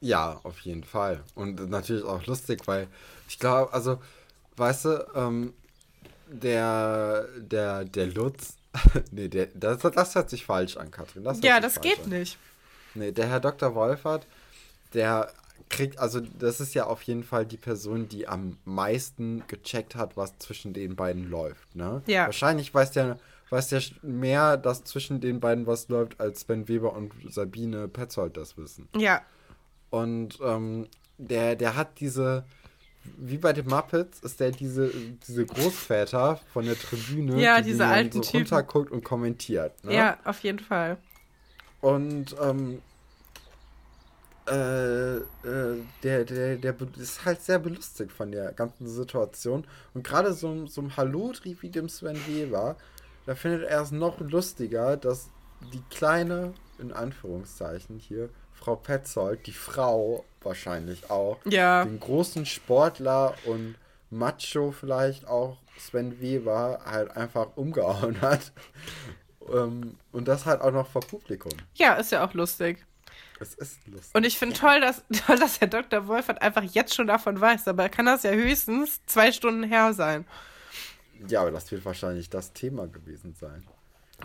Ja, auf jeden Fall. Und natürlich auch lustig, weil ich glaube, also, weißt du, ähm, der, der, der Lutz, nee, der, das, das hört sich falsch an, Katrin. Das ja, das geht an. nicht. Nee, der Herr Dr. Wolfert, der kriegt, also das ist ja auf jeden Fall die Person, die am meisten gecheckt hat, was zwischen den beiden läuft, ne? Ja. Wahrscheinlich weiß der, weiß der mehr, dass zwischen den beiden was läuft, als Sven Weber und Sabine Petzold das wissen. Ja. Und ähm, der, der hat diese, wie bei den Muppets, ist der diese, diese Großväter von der Tribüne, ja, die diese alten so runterguckt und kommentiert. Ne? Ja, auf jeden Fall. Und ähm, äh, äh, der, der, der ist halt sehr belustigt von der ganzen Situation. Und gerade so, so ein Hallo-Trieb wie dem Sven Weber, da findet er es noch lustiger, dass die kleine, in Anführungszeichen hier, Frau Petzold, die Frau wahrscheinlich auch, ja. den großen Sportler und Macho vielleicht auch Sven Weber halt einfach umgehauen hat. ähm, und das halt auch noch vor Publikum. Ja, ist ja auch lustig. Es ist lustig. Und ich finde toll, dass, toll, dass Herr Dr. Wolfert einfach jetzt schon davon weiß, aber kann das ja höchstens zwei Stunden her sein. Ja, aber das wird wahrscheinlich das Thema gewesen sein.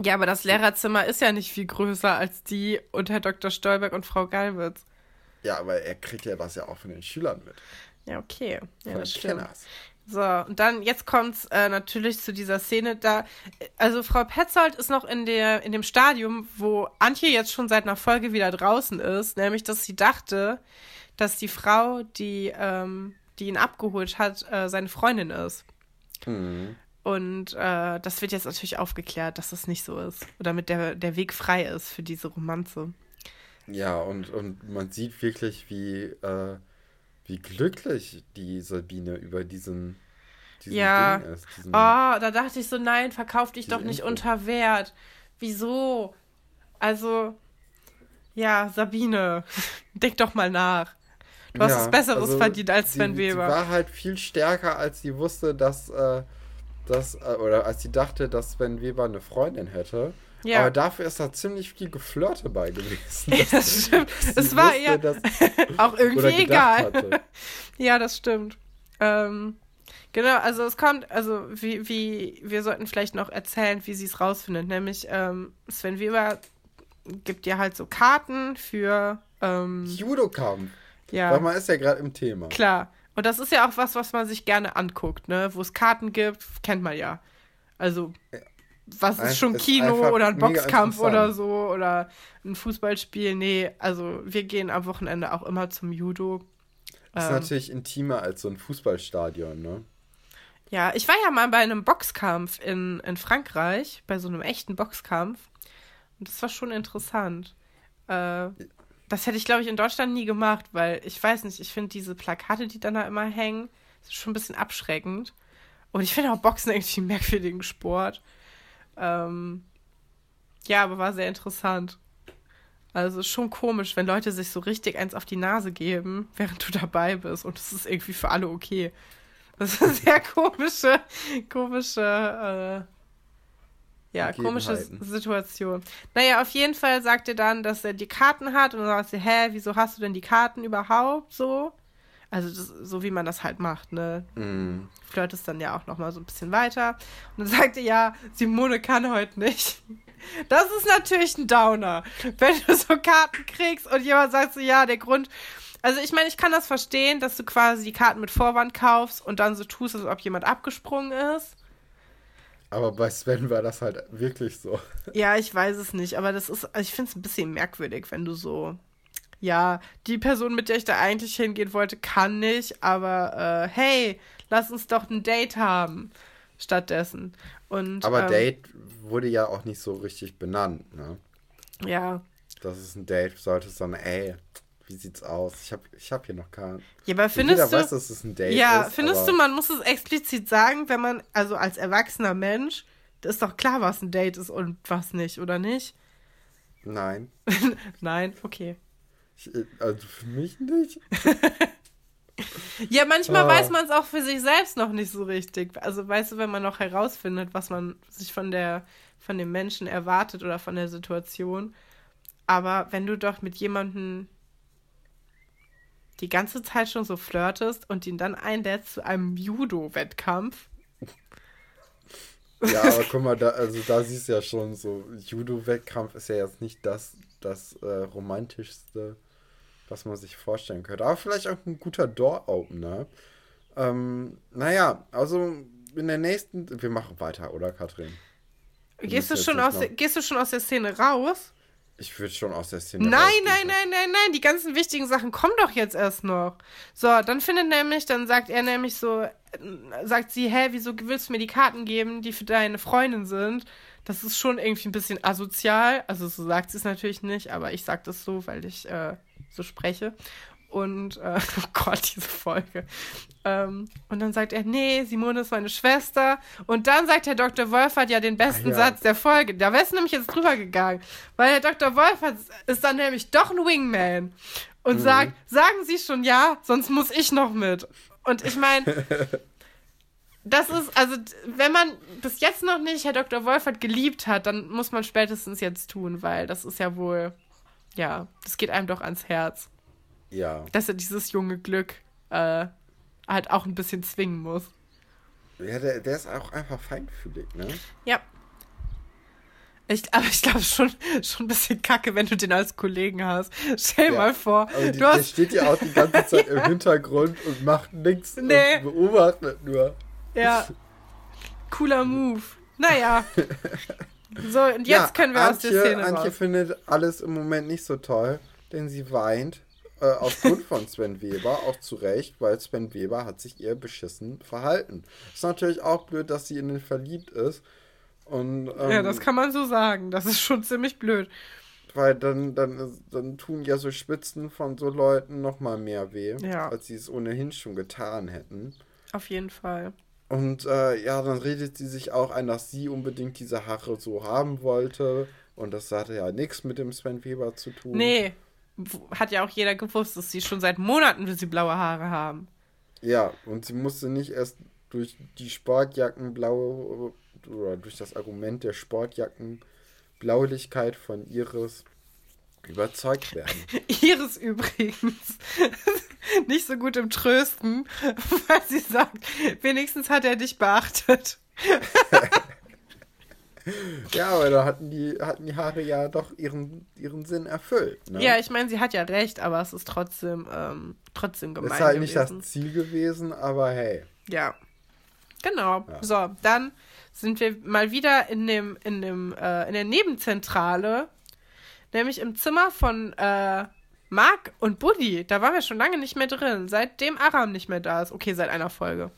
Ja, aber das Lehrerzimmer ist ja nicht viel größer als die und Herr Dr. Stolberg und Frau Galwitz. Ja, aber er kriegt ja das ja auch von den Schülern mit. Ja, okay. Ja, von das stimmt. Kenners. So, und dann, jetzt kommt es äh, natürlich zu dieser Szene da. Also, Frau Petzold ist noch in, der, in dem Stadium, wo Antje jetzt schon seit einer Folge wieder draußen ist, nämlich, dass sie dachte, dass die Frau, die, ähm, die ihn abgeholt hat, äh, seine Freundin ist. Mhm. Und äh, das wird jetzt natürlich aufgeklärt, dass das nicht so ist. Oder damit der, der Weg frei ist für diese Romanze. Ja, und, und man sieht wirklich, wie, äh, wie glücklich die Sabine über diesen, diesen ja. Ding ist. Oh, da dachte ich so, nein, verkauf dich doch nicht Info. unter Wert. Wieso? Also, ja, Sabine, denk doch mal nach. Du hast ja, was Besseres also verdient als Sven die, Weber. Sie war halt viel stärker, als sie wusste, dass äh, dass, äh, oder als sie dachte, dass Sven Weber eine Freundin hätte. Ja. Aber dafür ist da ziemlich viel Geflirte bei gewesen. Ja, das stimmt. Es war ja auch irgendwie egal. ja, das stimmt. Ähm, genau, also es kommt, also wie, wie, wir sollten vielleicht noch erzählen, wie sie es rausfindet. Nämlich, ähm, Sven Weber gibt dir halt so Karten für ähm, Judo-Kampf. Ja. Weil man ist ja gerade im Thema. Klar. Und das ist ja auch was, was man sich gerne anguckt, ne? Wo es Karten gibt, kennt man ja. Also, was ist schon Kino oder ein Boxkampf oder so oder ein Fußballspiel? Nee, also wir gehen am Wochenende auch immer zum Judo. Das ist ähm, natürlich intimer als so ein Fußballstadion, ne? Ja, ich war ja mal bei einem Boxkampf in, in Frankreich, bei so einem echten Boxkampf. Und das war schon interessant. Äh, das hätte ich, glaube ich, in Deutschland nie gemacht, weil ich weiß nicht, ich finde diese Plakate, die dann da immer hängen, schon ein bisschen abschreckend. Und ich finde auch Boxen irgendwie einen merkwürdigen Sport. Ähm, ja, aber war sehr interessant. Also schon komisch, wenn Leute sich so richtig eins auf die Nase geben, während du dabei bist. Und das ist irgendwie für alle okay. Das ist eine sehr komische, komische äh, ja, komische Situation. Naja, auf jeden Fall sagt er dann, dass er die Karten hat und dann sagt sie, hä, wieso hast du denn die Karten überhaupt so? Also das, so wie man das halt macht, ne? Mm. Flirtest dann ja auch noch mal so ein bisschen weiter. Und dann sagt er, ja, Simone kann heute nicht. Das ist natürlich ein Downer. Wenn du so Karten kriegst und jemand sagt so, ja, der Grund... Also ich meine, ich kann das verstehen, dass du quasi die Karten mit Vorwand kaufst und dann so tust, als ob jemand abgesprungen ist. Aber bei Sven war das halt wirklich so. Ja, ich weiß es nicht, aber das ist, also ich finde es ein bisschen merkwürdig, wenn du so, ja, die Person, mit der ich da eigentlich hingehen wollte, kann nicht, aber äh, hey, lass uns doch ein Date haben stattdessen. Und, aber ähm, Date wurde ja auch nicht so richtig benannt, ne? Ja. Das ist ein Date, sollte es dann, ey, wie sieht's aus? Ich habe ich hab hier noch keinen. Ja, aber findest jeder du. Weiß, dass es ein Date ja, ist, findest du, man muss es explizit sagen, wenn man, also als erwachsener Mensch, ist doch klar, was ein Date ist und was nicht, oder nicht? Nein. Nein, okay. Ich, also für mich nicht. Ja, manchmal Ah. weiß man es auch für sich selbst noch nicht so richtig. Also weißt du, wenn man noch herausfindet, was man sich von der, von dem Menschen erwartet oder von der Situation. Aber wenn du doch mit jemandem die ganze Zeit schon so flirtest und ihn dann einlädst zu einem Judo-Wettkampf. Ja, aber guck mal, da, also da siehst du ja schon so, Judo-Wettkampf ist ja jetzt nicht das, das äh, romantischste, was man sich vorstellen könnte. Aber vielleicht auch ein guter Door-Opener. Ähm, naja, also in der nächsten, wir machen weiter, oder Katrin? Gehst du, schon aus, der- gehst du schon aus der Szene raus? Ich würde schon aus der Szene Nein, nein, nein, nein, nein, die ganzen wichtigen Sachen kommen doch jetzt erst noch. So, dann findet nämlich, dann sagt er nämlich so, sagt sie, hä, wieso willst du mir die Karten geben, die für deine Freundin sind? Das ist schon irgendwie ein bisschen asozial. Also so sagt sie es natürlich nicht, aber ich sag das so, weil ich äh, so spreche. Und, äh, oh Gott, diese Folge. Ähm, und dann sagt er, nee, Simone ist meine Schwester. Und dann sagt der Dr. Wolfert ja den besten ja. Satz der Folge. Da wär's nämlich jetzt drüber gegangen. Weil der Dr. Wolfert ist dann nämlich doch ein Wingman. Und sagt, sagen Sie schon ja, sonst muss ich noch mit. Und ich meine, das ist, also, wenn man bis jetzt noch nicht Herr Dr. Wolfert geliebt hat, dann muss man spätestens jetzt tun, weil das ist ja wohl, ja, das geht einem doch ans Herz Ja, dass er dieses junge Glück äh, halt auch ein bisschen zwingen muss. ja der, der ist auch einfach feinfühlig, ne? Ja. Ich, aber ich glaube schon, schon ein bisschen kacke, wenn du den als Kollegen hast. Stell Ja. mal vor, Aber die, du der hast. steht ja auch die ganze Zeit im Hintergrund und macht nichts Nee. und beobachtet nur. Ja. Cooler Move. Naja. So, und jetzt können wir aus der Antje, Szene Antje raus. findet alles im Moment nicht so toll, denn sie weint äh, aufgrund von Sven Weber, auch zu Recht, weil Sven Weber hat sich ihr beschissen verhalten. Ist natürlich auch blöd, dass sie in ihn verliebt ist. Und, ähm, Ja, das kann man so sagen. Das ist schon ziemlich blöd. Weil dann, dann, dann tun ja so Spitzen von so Leuten noch mal mehr weh, Ja. als sie es ohnehin schon getan hätten. Auf jeden Fall. Und äh, ja, dann redet sie sich auch ein, dass sie unbedingt diese Haare so haben wollte. Und das hatte ja nichts mit dem Sven Weber zu tun. Nee. Hat ja auch jeder gewusst, dass sie schon seit Monaten will sie blaue Haare haben. Ja, und sie musste nicht erst durch die Sportjacken blaue oder durch das Argument der Sportjacken Blaulichkeit von Iris überzeugt werden. Iris übrigens nicht so gut im Trösten, weil sie sagt, wenigstens hat er dich beachtet. Ja, aber da hatten die, hatten die Haare ja doch ihren, ihren Sinn erfüllt. Ne? Ja, ich meine, sie hat ja recht, aber es ist trotzdem, ähm, trotzdem gemein ist halt nicht das gewesen. Ziel gewesen, aber hey. Ja. Genau. Ja. So, dann sind wir mal wieder in dem, in dem, äh, in der Nebenzentrale, nämlich im Zimmer von äh, Mark und Buddy. Da waren wir schon lange nicht mehr drin, seitdem Aram nicht mehr da ist. Okay, seit einer Folge.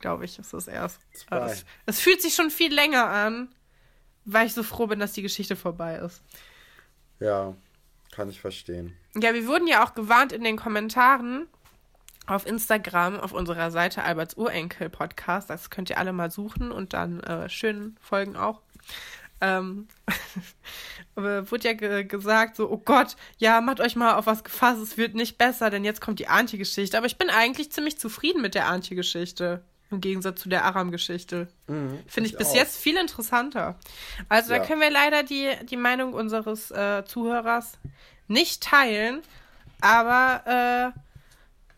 Glaube ich, ist das erst. Es, es fühlt sich schon viel länger an, weil ich so froh bin, dass die Geschichte vorbei ist. Ja, kann ich verstehen. Ja, wir wurden ja auch gewarnt in den Kommentaren auf Instagram auf unserer Seite Alberts Urenkel Podcast. Das könnt ihr alle mal suchen und dann äh, schön folgen auch. Ähm, wurde ja ge gesagt, so, oh Gott, ja, macht euch mal auf was gefasst, es wird nicht besser, denn jetzt kommt die Antje-Geschichte. Aber ich bin eigentlich ziemlich zufrieden mit der Antje-Geschichte. Im Gegensatz zu der Aram-Geschichte. Mhm, Finde ich bis auch. jetzt viel interessanter. Also Ja. da können wir leider die, die Meinung unseres äh, Zuhörers nicht teilen. Aber äh,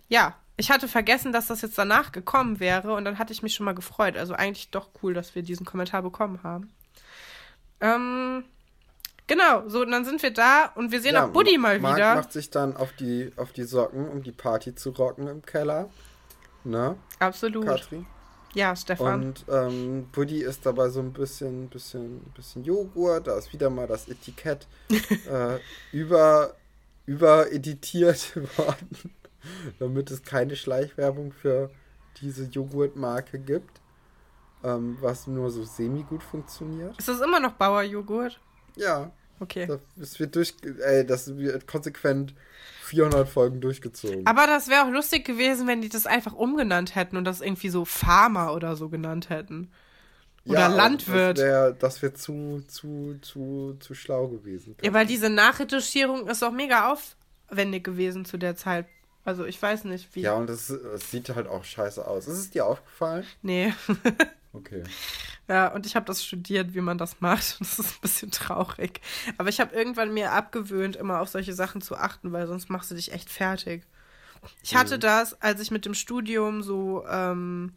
ja, ich hatte vergessen, dass das jetzt danach gekommen wäre und dann hatte ich mich schon mal gefreut. Also eigentlich doch cool, dass wir diesen Kommentar bekommen haben. Ähm, genau, so und dann sind wir da und wir sehen Ja, auch Buddy mal Marc wieder. macht sich dann auf die, auf die Socken, um die Party zu rocken im Keller. Ne, Absolut. Katrin? Ja, Stefan. Und ähm, Buddy ist dabei so ein bisschen, bisschen, bisschen Joghurt. Da ist wieder mal das Etikett äh, über, übereditiert worden, damit es keine Schleichwerbung für diese Joghurtmarke gibt. Ähm, was nur so semi-gut funktioniert. Ist das immer noch Bauerjoghurt? Ja, Okay. das, das wird durch, ey, das wird konsequent 400 Folgen durchgezogen. Aber das wäre auch lustig gewesen, wenn die das einfach umgenannt hätten und das irgendwie so Farmer oder so genannt hätten. Oder Landwirt. Das wäre das wär zu, zu, zu, zu schlau gewesen. Ja, weil diese Nachretuschierung ist auch mega aufwendig gewesen zu der Zeit. Also ich weiß nicht, wie. Ja, und es, sieht halt auch scheiße aus. Ist es dir aufgefallen? Nee. okay. Ja, und ich habe das studiert, wie man das macht. Das ist ein bisschen traurig. Aber ich habe irgendwann mir abgewöhnt, immer auf solche Sachen zu achten, weil sonst machst du dich echt fertig. Ich hatte mhm. das, als ich mit dem Studium so, ähm,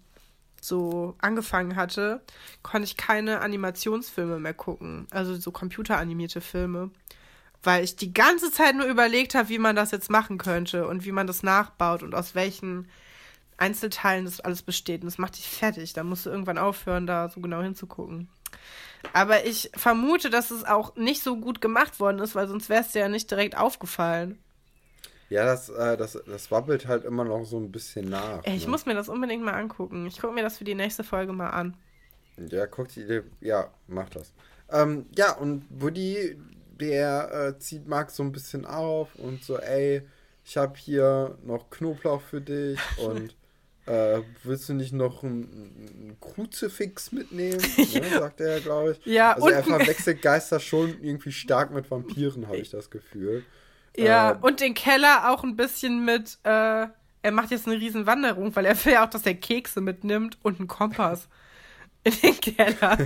so angefangen hatte, konnte ich keine Animationsfilme mehr gucken. Also so computeranimierte Filme weil ich die ganze Zeit nur überlegt habe, wie man das jetzt machen könnte und wie man das nachbaut und aus welchen Einzelteilen das alles besteht. Und das macht dich fertig. Da musst du irgendwann aufhören, da so genau hinzugucken. Aber ich vermute, dass es auch nicht so gut gemacht worden ist, weil sonst wäre es dir ja nicht direkt aufgefallen. Ja, das, äh, das, das wabbelt halt immer noch so ein bisschen nach. Ey, ich ne? muss mir das unbedingt mal angucken. Ich gucke mir das für die nächste Folge mal an. Ja, guck die, ja, mach das. Ähm, ja, und Woody der äh, zieht Max so ein bisschen auf und so, ey, ich habe hier noch Knoblauch für dich und äh, willst du nicht noch einen Kruzifix mitnehmen? ne, sagt er, glaube ich. Ja, also er verwechselt Geister schon irgendwie stark mit Vampiren, habe ich das Gefühl. Ja, äh, und den Keller auch ein bisschen mit, äh, er macht jetzt eine riesen Wanderung, weil er will ja auch, dass er Kekse mitnimmt und einen Kompass in den Keller.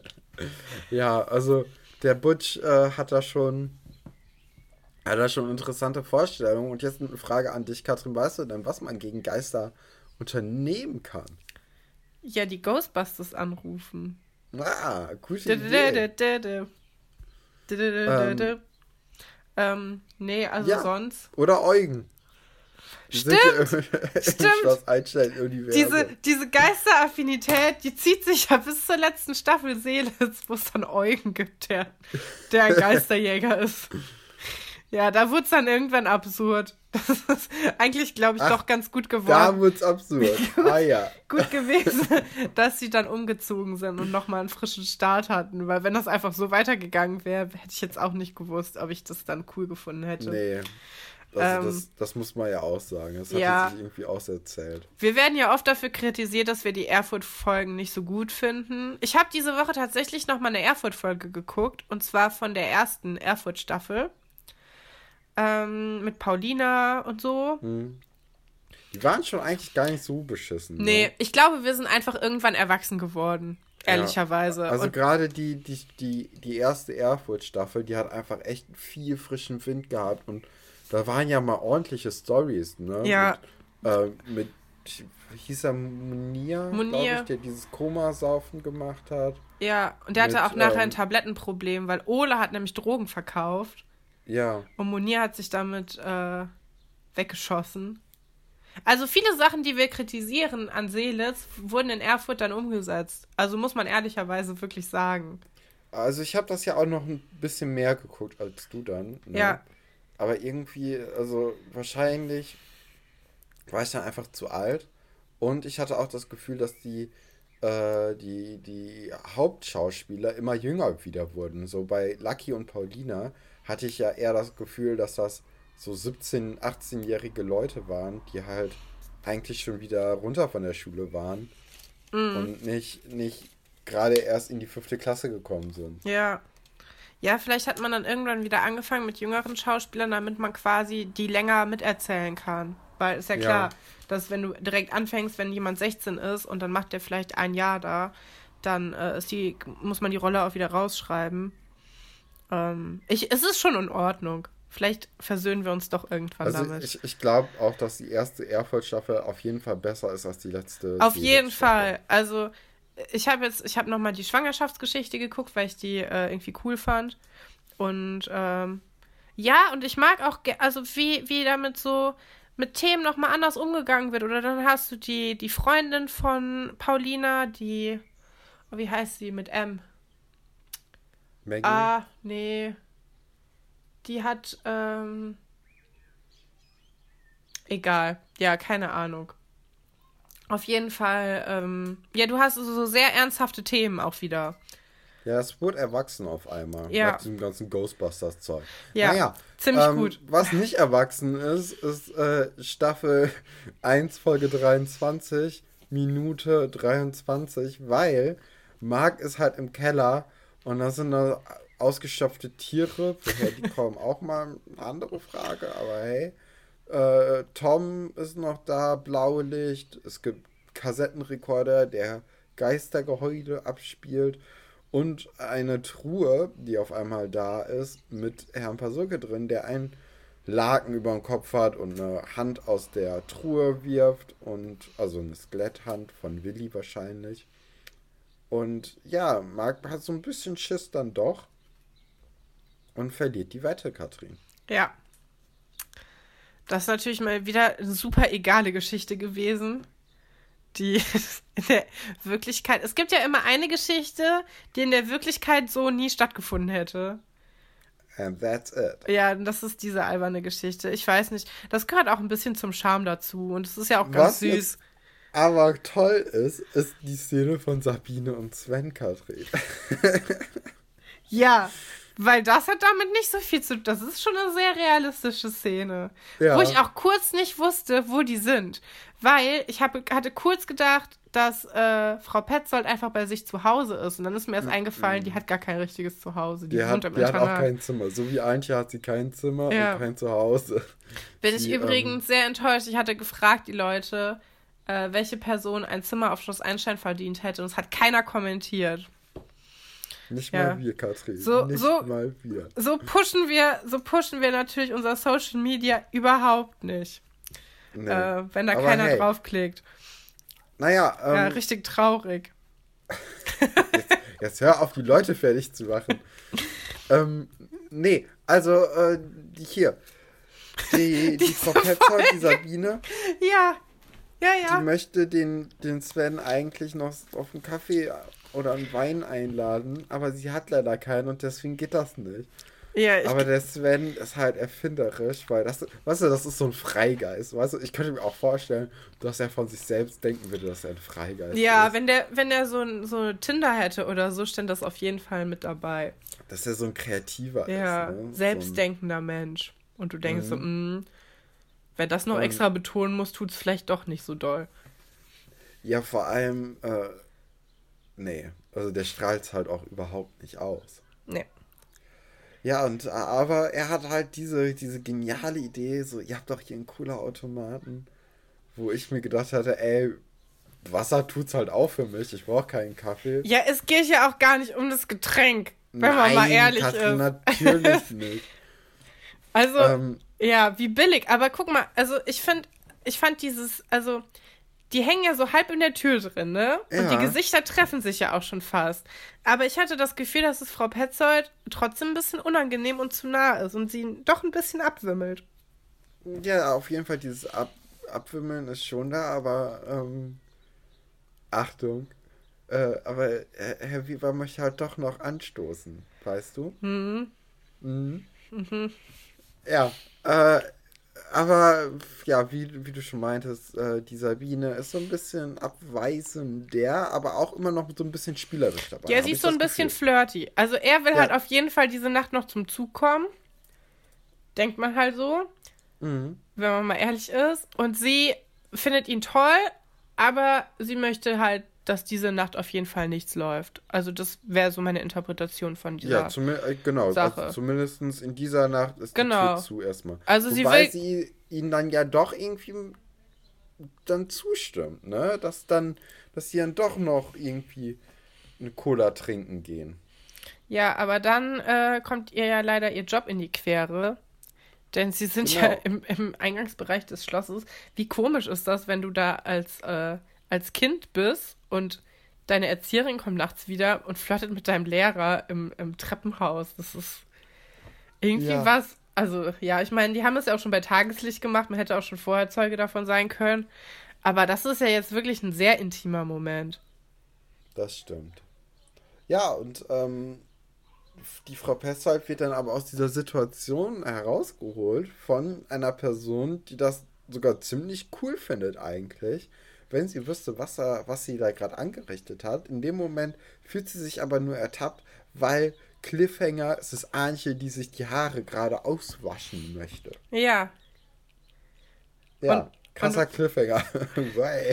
ja, also der Butch äh, hat da schon hat da schon interessante Vorstellungen. Und jetzt eine Frage an dich, Katrin. Weißt du denn, was man gegen Geister unternehmen kann? Ja, die Ghostbusters anrufen. Ah, gute Idee. ähm, ähm, nee, also ja. sonst. Oder Eugen. Stimmt, stimmt. Diese, diese Geisteraffinität, die zieht sich ja bis zur letzten Staffel Seelitz, wo es dann Eugen gibt, der, der ein Geisterjäger ist. Ja, da wurde es dann irgendwann absurd. Das ist eigentlich, glaube ich, Ach, doch ganz gut geworden. Da wurde es absurd. ah ja. gut gewesen, dass sie dann umgezogen sind und nochmal einen frischen Start hatten. Weil wenn das einfach so weitergegangen wäre, hätte ich jetzt auch nicht gewusst, ob ich das dann cool gefunden hätte. Nee. Also ähm, das, das, muss man ja auch sagen. Das hat ja, sich irgendwie auserzählt. Wir werden ja oft dafür kritisiert, dass wir die Erfurt-Folgen nicht so gut finden. Ich habe diese Woche tatsächlich noch mal eine Erfurt-Folge geguckt. Und zwar von der ersten Erfurt-Staffel. Ähm, mit Paulina und so. Hm. Die waren schon eigentlich gar nicht so beschissen. Nee, ne? ich glaube, wir sind einfach irgendwann erwachsen geworden. Ehrlicherweise. Ja, also gerade die, die, die, die erste Erfurt-Staffel, die hat einfach echt viel frischen Wind gehabt und da waren ja mal ordentliche Stories, ne? Ja. Mit, äh, mit hieß er Munir, Munir. Ich, der dieses Komasaufen gemacht hat. Ja, und der mit, hatte auch nachher ähm, ein Tablettenproblem, weil Ole hat nämlich Drogen verkauft. Ja. Und Munir hat sich damit äh, weggeschossen. Also viele Sachen, die wir kritisieren an Seelitz, wurden in Erfurt dann umgesetzt. Also muss man ehrlicherweise wirklich sagen. Also ich habe das ja auch noch ein bisschen mehr geguckt als du dann. Ne? Ja. Aber irgendwie, also wahrscheinlich war ich dann einfach zu alt. Und ich hatte auch das Gefühl, dass die, äh, die, die Hauptschauspieler immer jünger wieder wurden. So bei Lucky und Paulina hatte ich ja eher das Gefühl, dass das so 17-, 18-jährige Leute waren, die halt eigentlich schon wieder runter von der Schule waren mm. und nicht, nicht gerade erst in die fünfte Klasse gekommen sind. Ja. Ja, vielleicht hat man dann irgendwann wieder angefangen mit jüngeren Schauspielern, damit man quasi die länger miterzählen kann. Weil ist ja klar, ja. dass wenn du direkt anfängst, wenn jemand 16 ist und dann macht der vielleicht ein Jahr da, dann äh, ist die, muss man die Rolle auch wieder rausschreiben. Ähm, ich, es ist schon in Ordnung. Vielleicht versöhnen wir uns doch irgendwann also damit. Ich, ich glaube auch, dass die erste Erfurt-Staffel auf jeden Fall besser ist als die letzte. Auf jeden Fall. Also ich habe jetzt, ich habe nochmal die Schwangerschaftsgeschichte geguckt, weil ich die äh, irgendwie cool fand. Und ähm, ja, und ich mag auch, also wie, wie damit so mit Themen nochmal anders umgegangen wird. Oder dann hast du die, die Freundin von Paulina, die, oh, wie heißt sie mit M? Maggie? Ah, nee. Die hat, ähm, egal. Ja, keine Ahnung. Auf jeden Fall, ähm, ja, du hast so sehr ernsthafte Themen auch wieder. Ja, es wurde erwachsen auf einmal. Ja. Nach diesem ganzen Ghostbusters-Zeug. Ja, naja, ziemlich ähm, gut. Was nicht erwachsen ist, ist äh, Staffel 1, Folge 23, Minute 23, weil Mark ist halt im Keller und da sind da ausgestopfte Tiere. Woher die kommen, auch mal eine andere Frage, aber hey. Äh, Tom ist noch da, Blaulicht. Es gibt Kassettenrekorder, der Geistergeheule abspielt. Und eine Truhe, die auf einmal da ist, mit Herrn Pasulke drin, der einen Laken über dem Kopf hat und eine Hand aus der Truhe wirft. Und also eine Skeletthand von Willi wahrscheinlich. Und ja, Marc hat so ein bisschen Schiss dann doch und verliert die Wette, Katrin. Ja. Das ist natürlich mal wieder eine super egale Geschichte gewesen, die in der Wirklichkeit. Es gibt ja immer eine Geschichte, die in der Wirklichkeit so nie stattgefunden hätte. And that's it. Ja, das ist diese alberne Geschichte. Ich weiß nicht. Das gehört auch ein bisschen zum Charme dazu. Und es ist ja auch ganz Was süß. Jetzt aber toll ist, ist die Szene von Sabine und Sven, Katrin. ja, weil das hat damit nicht so viel zu tun. Das ist schon eine sehr realistische Szene. Ja. Wo ich auch kurz nicht wusste, wo die sind. Weil ich hab, hatte kurz gedacht, dass äh, Frau Petzold einfach bei sich zu Hause ist. Und dann ist mir erst eingefallen, die hat gar kein richtiges Zuhause. Die, die hat, die hat auch kein Zimmer. So wie Antje hat sie kein Zimmer ja. und kein Zuhause. Bin ich übrigens ähm, sehr enttäuscht. Ich hatte gefragt, die Leute, äh, welche Person ein Zimmer auf Schloss Einstein verdient hätte. Und es hat keiner kommentiert. Nicht ja. mal wir, Katrin. So, Nicht so, mal wir. So pushen wir, so pushen wir natürlich unser Social Media überhaupt nicht. Nee. Äh, wenn da Aber keiner hey. draufklickt. Naja, ähm, ja, richtig traurig. jetzt, jetzt, hör auf, die Leute fertig zu machen. ähm, nee, also äh, hier. Die, die, die Frau Petzold, die Sabine. Ja, ja, ja. Die möchte den, den Sven eigentlich noch auf einen Kaffee oder einen Wein einladen, aber sie hat leider keinen und deswegen geht das nicht. Ja, aber der Sven ist halt erfinderisch, weil das, weißt du, das ist so ein Freigeist. Weißt du, ich könnte mir auch vorstellen, dass er von sich selbst denken würde, dass er ein Freigeist ja, ist. Ja, wenn der, wenn der so ein so Tinder hätte oder so, stand das auf jeden Fall mit dabei. Dass er so ein kreativer ja, ist. Ne? selbstdenkender so Mensch. Und du denkst mhm. so, mm, mh, Wer das noch und, extra betonen muss, tut es vielleicht doch nicht so doll. Ja, vor allem, äh, nee, also der strahlt es halt auch überhaupt nicht aus. Nee. Ja, und aber er hat halt diese, diese geniale Idee, so, ihr habt doch hier einen cooler Automaten, wo ich mir gedacht hatte, ey, Wasser tut's halt auch für mich, ich brauche keinen Kaffee. Ja, es geht ja auch gar nicht um das Getränk, wenn Nein, man mal ehrlich Katrin, ist. natürlich nicht. Also, ähm, ja, wie billig. Aber guck mal, also ich finde, ich fand dieses, also die hängen ja so halb in der Tür drin, ne? Ja. Und die Gesichter treffen sich ja auch schon fast. Aber ich hatte das Gefühl, dass es Frau Petzold trotzdem ein bisschen unangenehm und zu nah ist und sie doch ein bisschen abwimmelt. Ja, auf jeden Fall dieses Ab Abwimmeln ist schon da, aber ähm, Achtung. Äh, aber äh, Herr Weber möchte halt doch noch anstoßen, weißt du? Mhm. Mhm. Mhm. Ja, äh, aber ja, wie, wie du schon meintest, äh, die Sabine ist so ein bisschen abweisender, aber auch immer noch so ein bisschen spielerisch dabei. Ja, sie ist so ein bisschen Gefühl. flirty. Also er will ja. halt auf jeden Fall diese Nacht noch zum Zug kommen. Denkt man halt so. Mhm. Wenn man mal ehrlich ist. Und sie findet ihn toll, aber sie möchte halt dass diese Nacht auf jeden Fall nichts läuft. Also das wäre so meine Interpretation von dieser ja, äh, genau, also Sache. Also zumindest in dieser Nacht ist genau. die Tür zu erstmal. Also Wobei sie, will sie ihnen dann ja doch irgendwie dann zustimmt, ne? Dass dann, dass sie dann doch noch irgendwie eine Cola trinken gehen. Ja, aber dann äh, kommt ihr ja leider ihr Job in die Quere. Denn sie sind genau. ja im, im, Eingangsbereich des Schlosses. Wie komisch ist das, wenn du da als, äh, als Kind bist und deine Erzieherin kommt nachts wieder und flirtet mit deinem Lehrer im, im Treppenhaus. Das ist irgendwie ja. was. Also, ja, ich meine, die haben es ja auch schon bei Tageslicht gemacht. Man hätte auch schon vorher Zeuge davon sein können. Aber das ist ja jetzt wirklich ein sehr intimer Moment. Das stimmt. Ja, und ähm, die Frau Pessold wird dann aber aus dieser Situation herausgeholt von einer Person, die das sogar ziemlich cool findet eigentlich wenn sie wüsste, was, er, was sie da gerade angerichtet hat. In dem Moment fühlt sie sich aber nur ertappt, weil Cliffhanger, es ist Anche, die sich die Haare gerade auswaschen möchte. Ja. Ja, und, krasser und, Cliffhanger.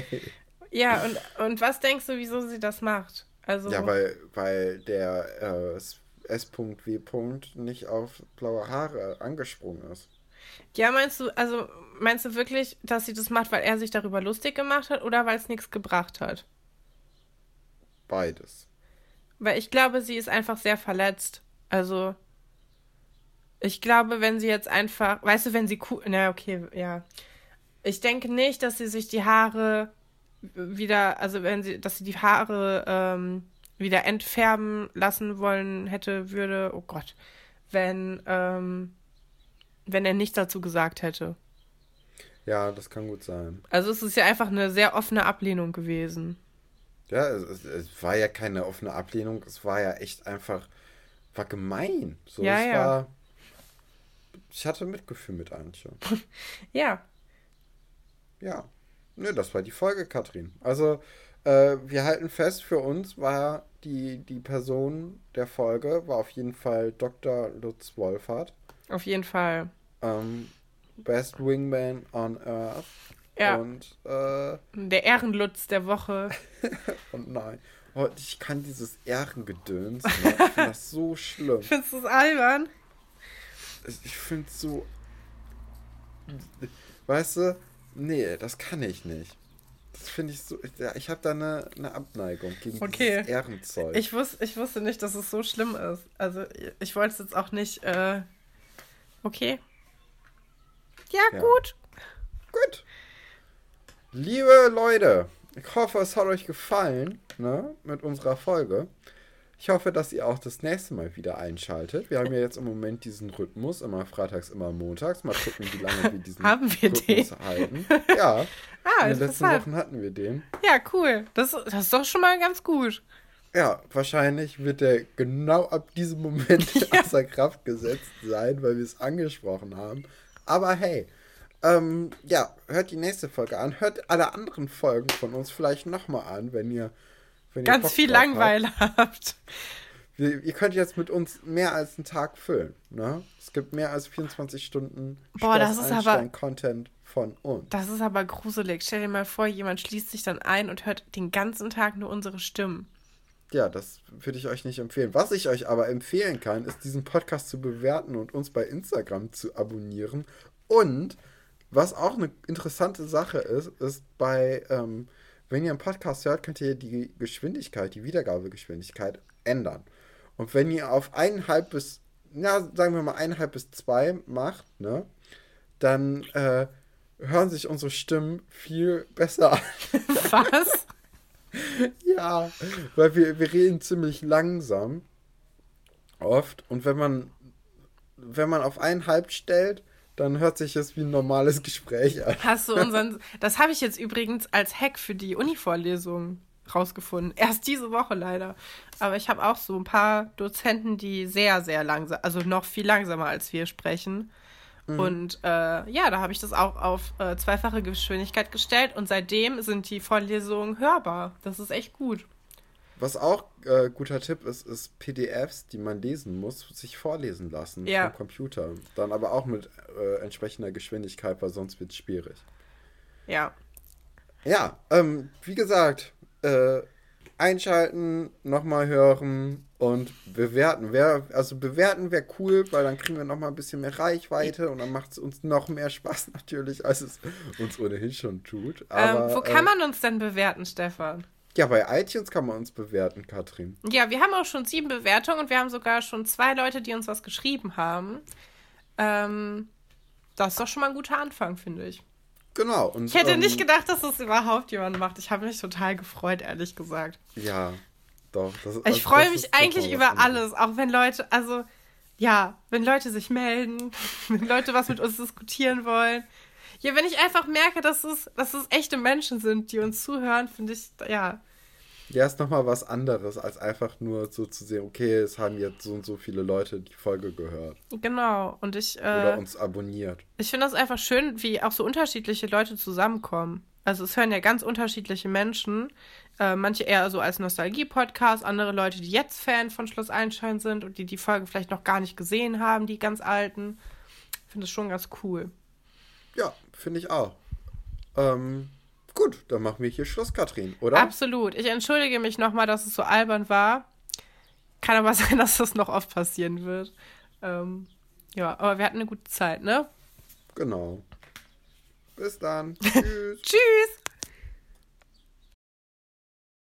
ja, und, und was denkst du, wieso sie das macht? Also, ja, weil, weil der äh, S.W. nicht auf blaue Haare angesprungen ist. Ja, meinst du, also meinst du wirklich, dass sie das macht, weil er sich darüber lustig gemacht hat oder weil es nichts gebracht hat? Beides. Weil ich glaube, sie ist einfach sehr verletzt. Also, ich glaube, wenn sie jetzt einfach, weißt du, wenn sie cool, na okay, ja. Ich denke nicht, dass sie sich die Haare wieder, also wenn sie, dass sie die Haare ähm, wieder entfärben lassen wollen hätte, würde, oh Gott, wenn, ähm, wenn er nichts dazu gesagt hätte. Ja, das kann gut sein. Also es ist ja einfach eine sehr offene Ablehnung gewesen. Ja, es, es, war ja keine offene Ablehnung, es war ja echt einfach, war gemein. So, Ja, es ja. war. Ich hatte Mitgefühl mit Antje. Ja, Ja. Nö, das war die Folge, Katrin. Also, äh, wir halten fest, für uns war die, die Person der Folge, war auf jeden Fall Dr. Lutz Wolfert. auf jeden Fall. Ähm, Best Wingman on Earth. Ja. Und, äh, Der Ehrenlutz der Woche. und nein. Oh, ich kann dieses Ehrengedöns. Ne? Ich finde das so schlimm. Findest du es albern? Ich- finde es so. Weißt du, nee, das kann ich nicht. Das finde ich so. Ich habe da eine, eine Abneigung gegen Okay. dieses Ehrenzeug. Ich, wus ich wusste nicht, dass es so schlimm ist. Also, ich wollte es jetzt auch nicht. Äh... Okay. Ja, Ja. gut. Gut. Liebe Leute, ich hoffe, es hat euch gefallen ne, mit unserer Folge. Ich hoffe, dass ihr auch das nächste Mal wieder einschaltet. Wir haben ja jetzt im Moment diesen Rhythmus, immer freitags, immer montags. Mal gucken, wie lange wir diesen Haben wir Rhythmus halten. Ja, Ah, in den letzten. Wochen hatten wir den. Ja, cool. Das, das ist doch schon mal ganz gut. Ja, wahrscheinlich wird er genau ab diesem Moment außer Kraft gesetzt sein, weil wir es angesprochen haben. Aber hey, ähm, ja, hört die nächste Folge an. Hört alle anderen Folgen von uns vielleicht nochmal an, wenn ihr, wenn ihr Ganz Bock viel drauf habt. Langeweile habt. Wir, ihr könnt jetzt mit uns mehr als einen Tag füllen. Ne? Es gibt mehr als 24 Stunden Boah, das ist aber- Einstein-Content von uns. Das ist aber gruselig. Stell dir mal vor, jemand schließt sich dann ein und hört den ganzen Tag nur unsere Stimmen. Ja, das würde ich euch nicht empfehlen. Was ich euch aber empfehlen kann, ist diesen Podcast zu bewerten und uns bei Instagram zu abonnieren. Und was auch eine interessante Sache ist, ist bei, ähm, wenn ihr einen Podcast hört, könnt ihr die Geschwindigkeit, die Wiedergabegeschwindigkeit ändern. Und wenn ihr auf eineinhalb bis, ja, sagen wir mal eineinhalb bis zwei macht, ne, dann äh, hören sich unsere Stimmen viel besser an. Was? Ja, weil wir, wir reden ziemlich langsam. Oft. Und wenn man, wenn man auf eineinhalb stellt, dann hört sich es wie ein normales Gespräch an. Hast du unseren. Das habe ich jetzt übrigens als Hack für die Uni-Vorlesung rausgefunden. Erst diese Woche leider. Aber ich habe auch so ein paar Dozenten, die sehr, sehr langsam, also noch viel langsamer als wir sprechen. Und äh, ja, da habe ich das auch auf äh, zweifache Geschwindigkeit gestellt und seitdem sind die Vorlesungen hörbar. Das ist echt gut. Was auch äh, guter Tipp ist, ist PDFs, die man lesen muss, sich vorlesen lassen Ja. vom Computer. Dann aber auch mit äh, entsprechender Geschwindigkeit, weil sonst wird es schwierig. Ja. Ja, ähm, wie gesagt, äh, einschalten, nochmal hören und bewerten. Wer, also bewerten wäre cool, weil dann kriegen wir nochmal ein bisschen mehr Reichweite und dann macht es uns noch mehr Spaß natürlich, als es uns ohnehin schon tut. Aber, ähm, wo kann äh, man uns denn bewerten, Stefan? Ja, bei iTunes kann man uns bewerten, Katrin. Ja, wir haben auch schon sieben Bewertungen und wir haben sogar schon zwei Leute, die uns was geschrieben haben. Ähm, das ist doch schon mal ein guter Anfang, finde ich. Genau. Und, Ich hätte ähm, nicht gedacht, dass das überhaupt jemand macht. Ich habe mich total gefreut, ehrlich gesagt. Ja, doch. Das, Ich also freue mich eigentlich über alles, auch wenn Leute, also ja, wenn Leute sich melden, wenn Leute was mit uns diskutieren wollen. Ja, wenn ich einfach merke, dass es, dass es echte Menschen sind, die uns zuhören, finde ich, ja, Ja, ist nochmal was anderes, als einfach nur so zu sehen, okay, es haben jetzt so und so viele Leute die Folge gehört genau. Und ich, oder äh, uns abonniert. ich finde das einfach schön, wie auch so unterschiedliche Leute zusammenkommen. Also es hören ja ganz unterschiedliche Menschen. Äh, manche eher so als Nostalgie-Podcast, andere Leute, die jetzt Fan von Schloss Einstein sind und die die Folge vielleicht noch gar nicht gesehen haben, die ganz alten. Ich finde das schon ganz cool. Ja, finde ich auch. Ähm, gut, dann machen wir hier Schluss, Katrin, oder? Absolut. Ich entschuldige mich nochmal, dass es so albern war. Kann aber sein, dass das noch oft passieren wird. Ähm, ja, aber wir hatten eine gute Zeit, ne? Genau. Bis dann. Tschüss. Tschüss.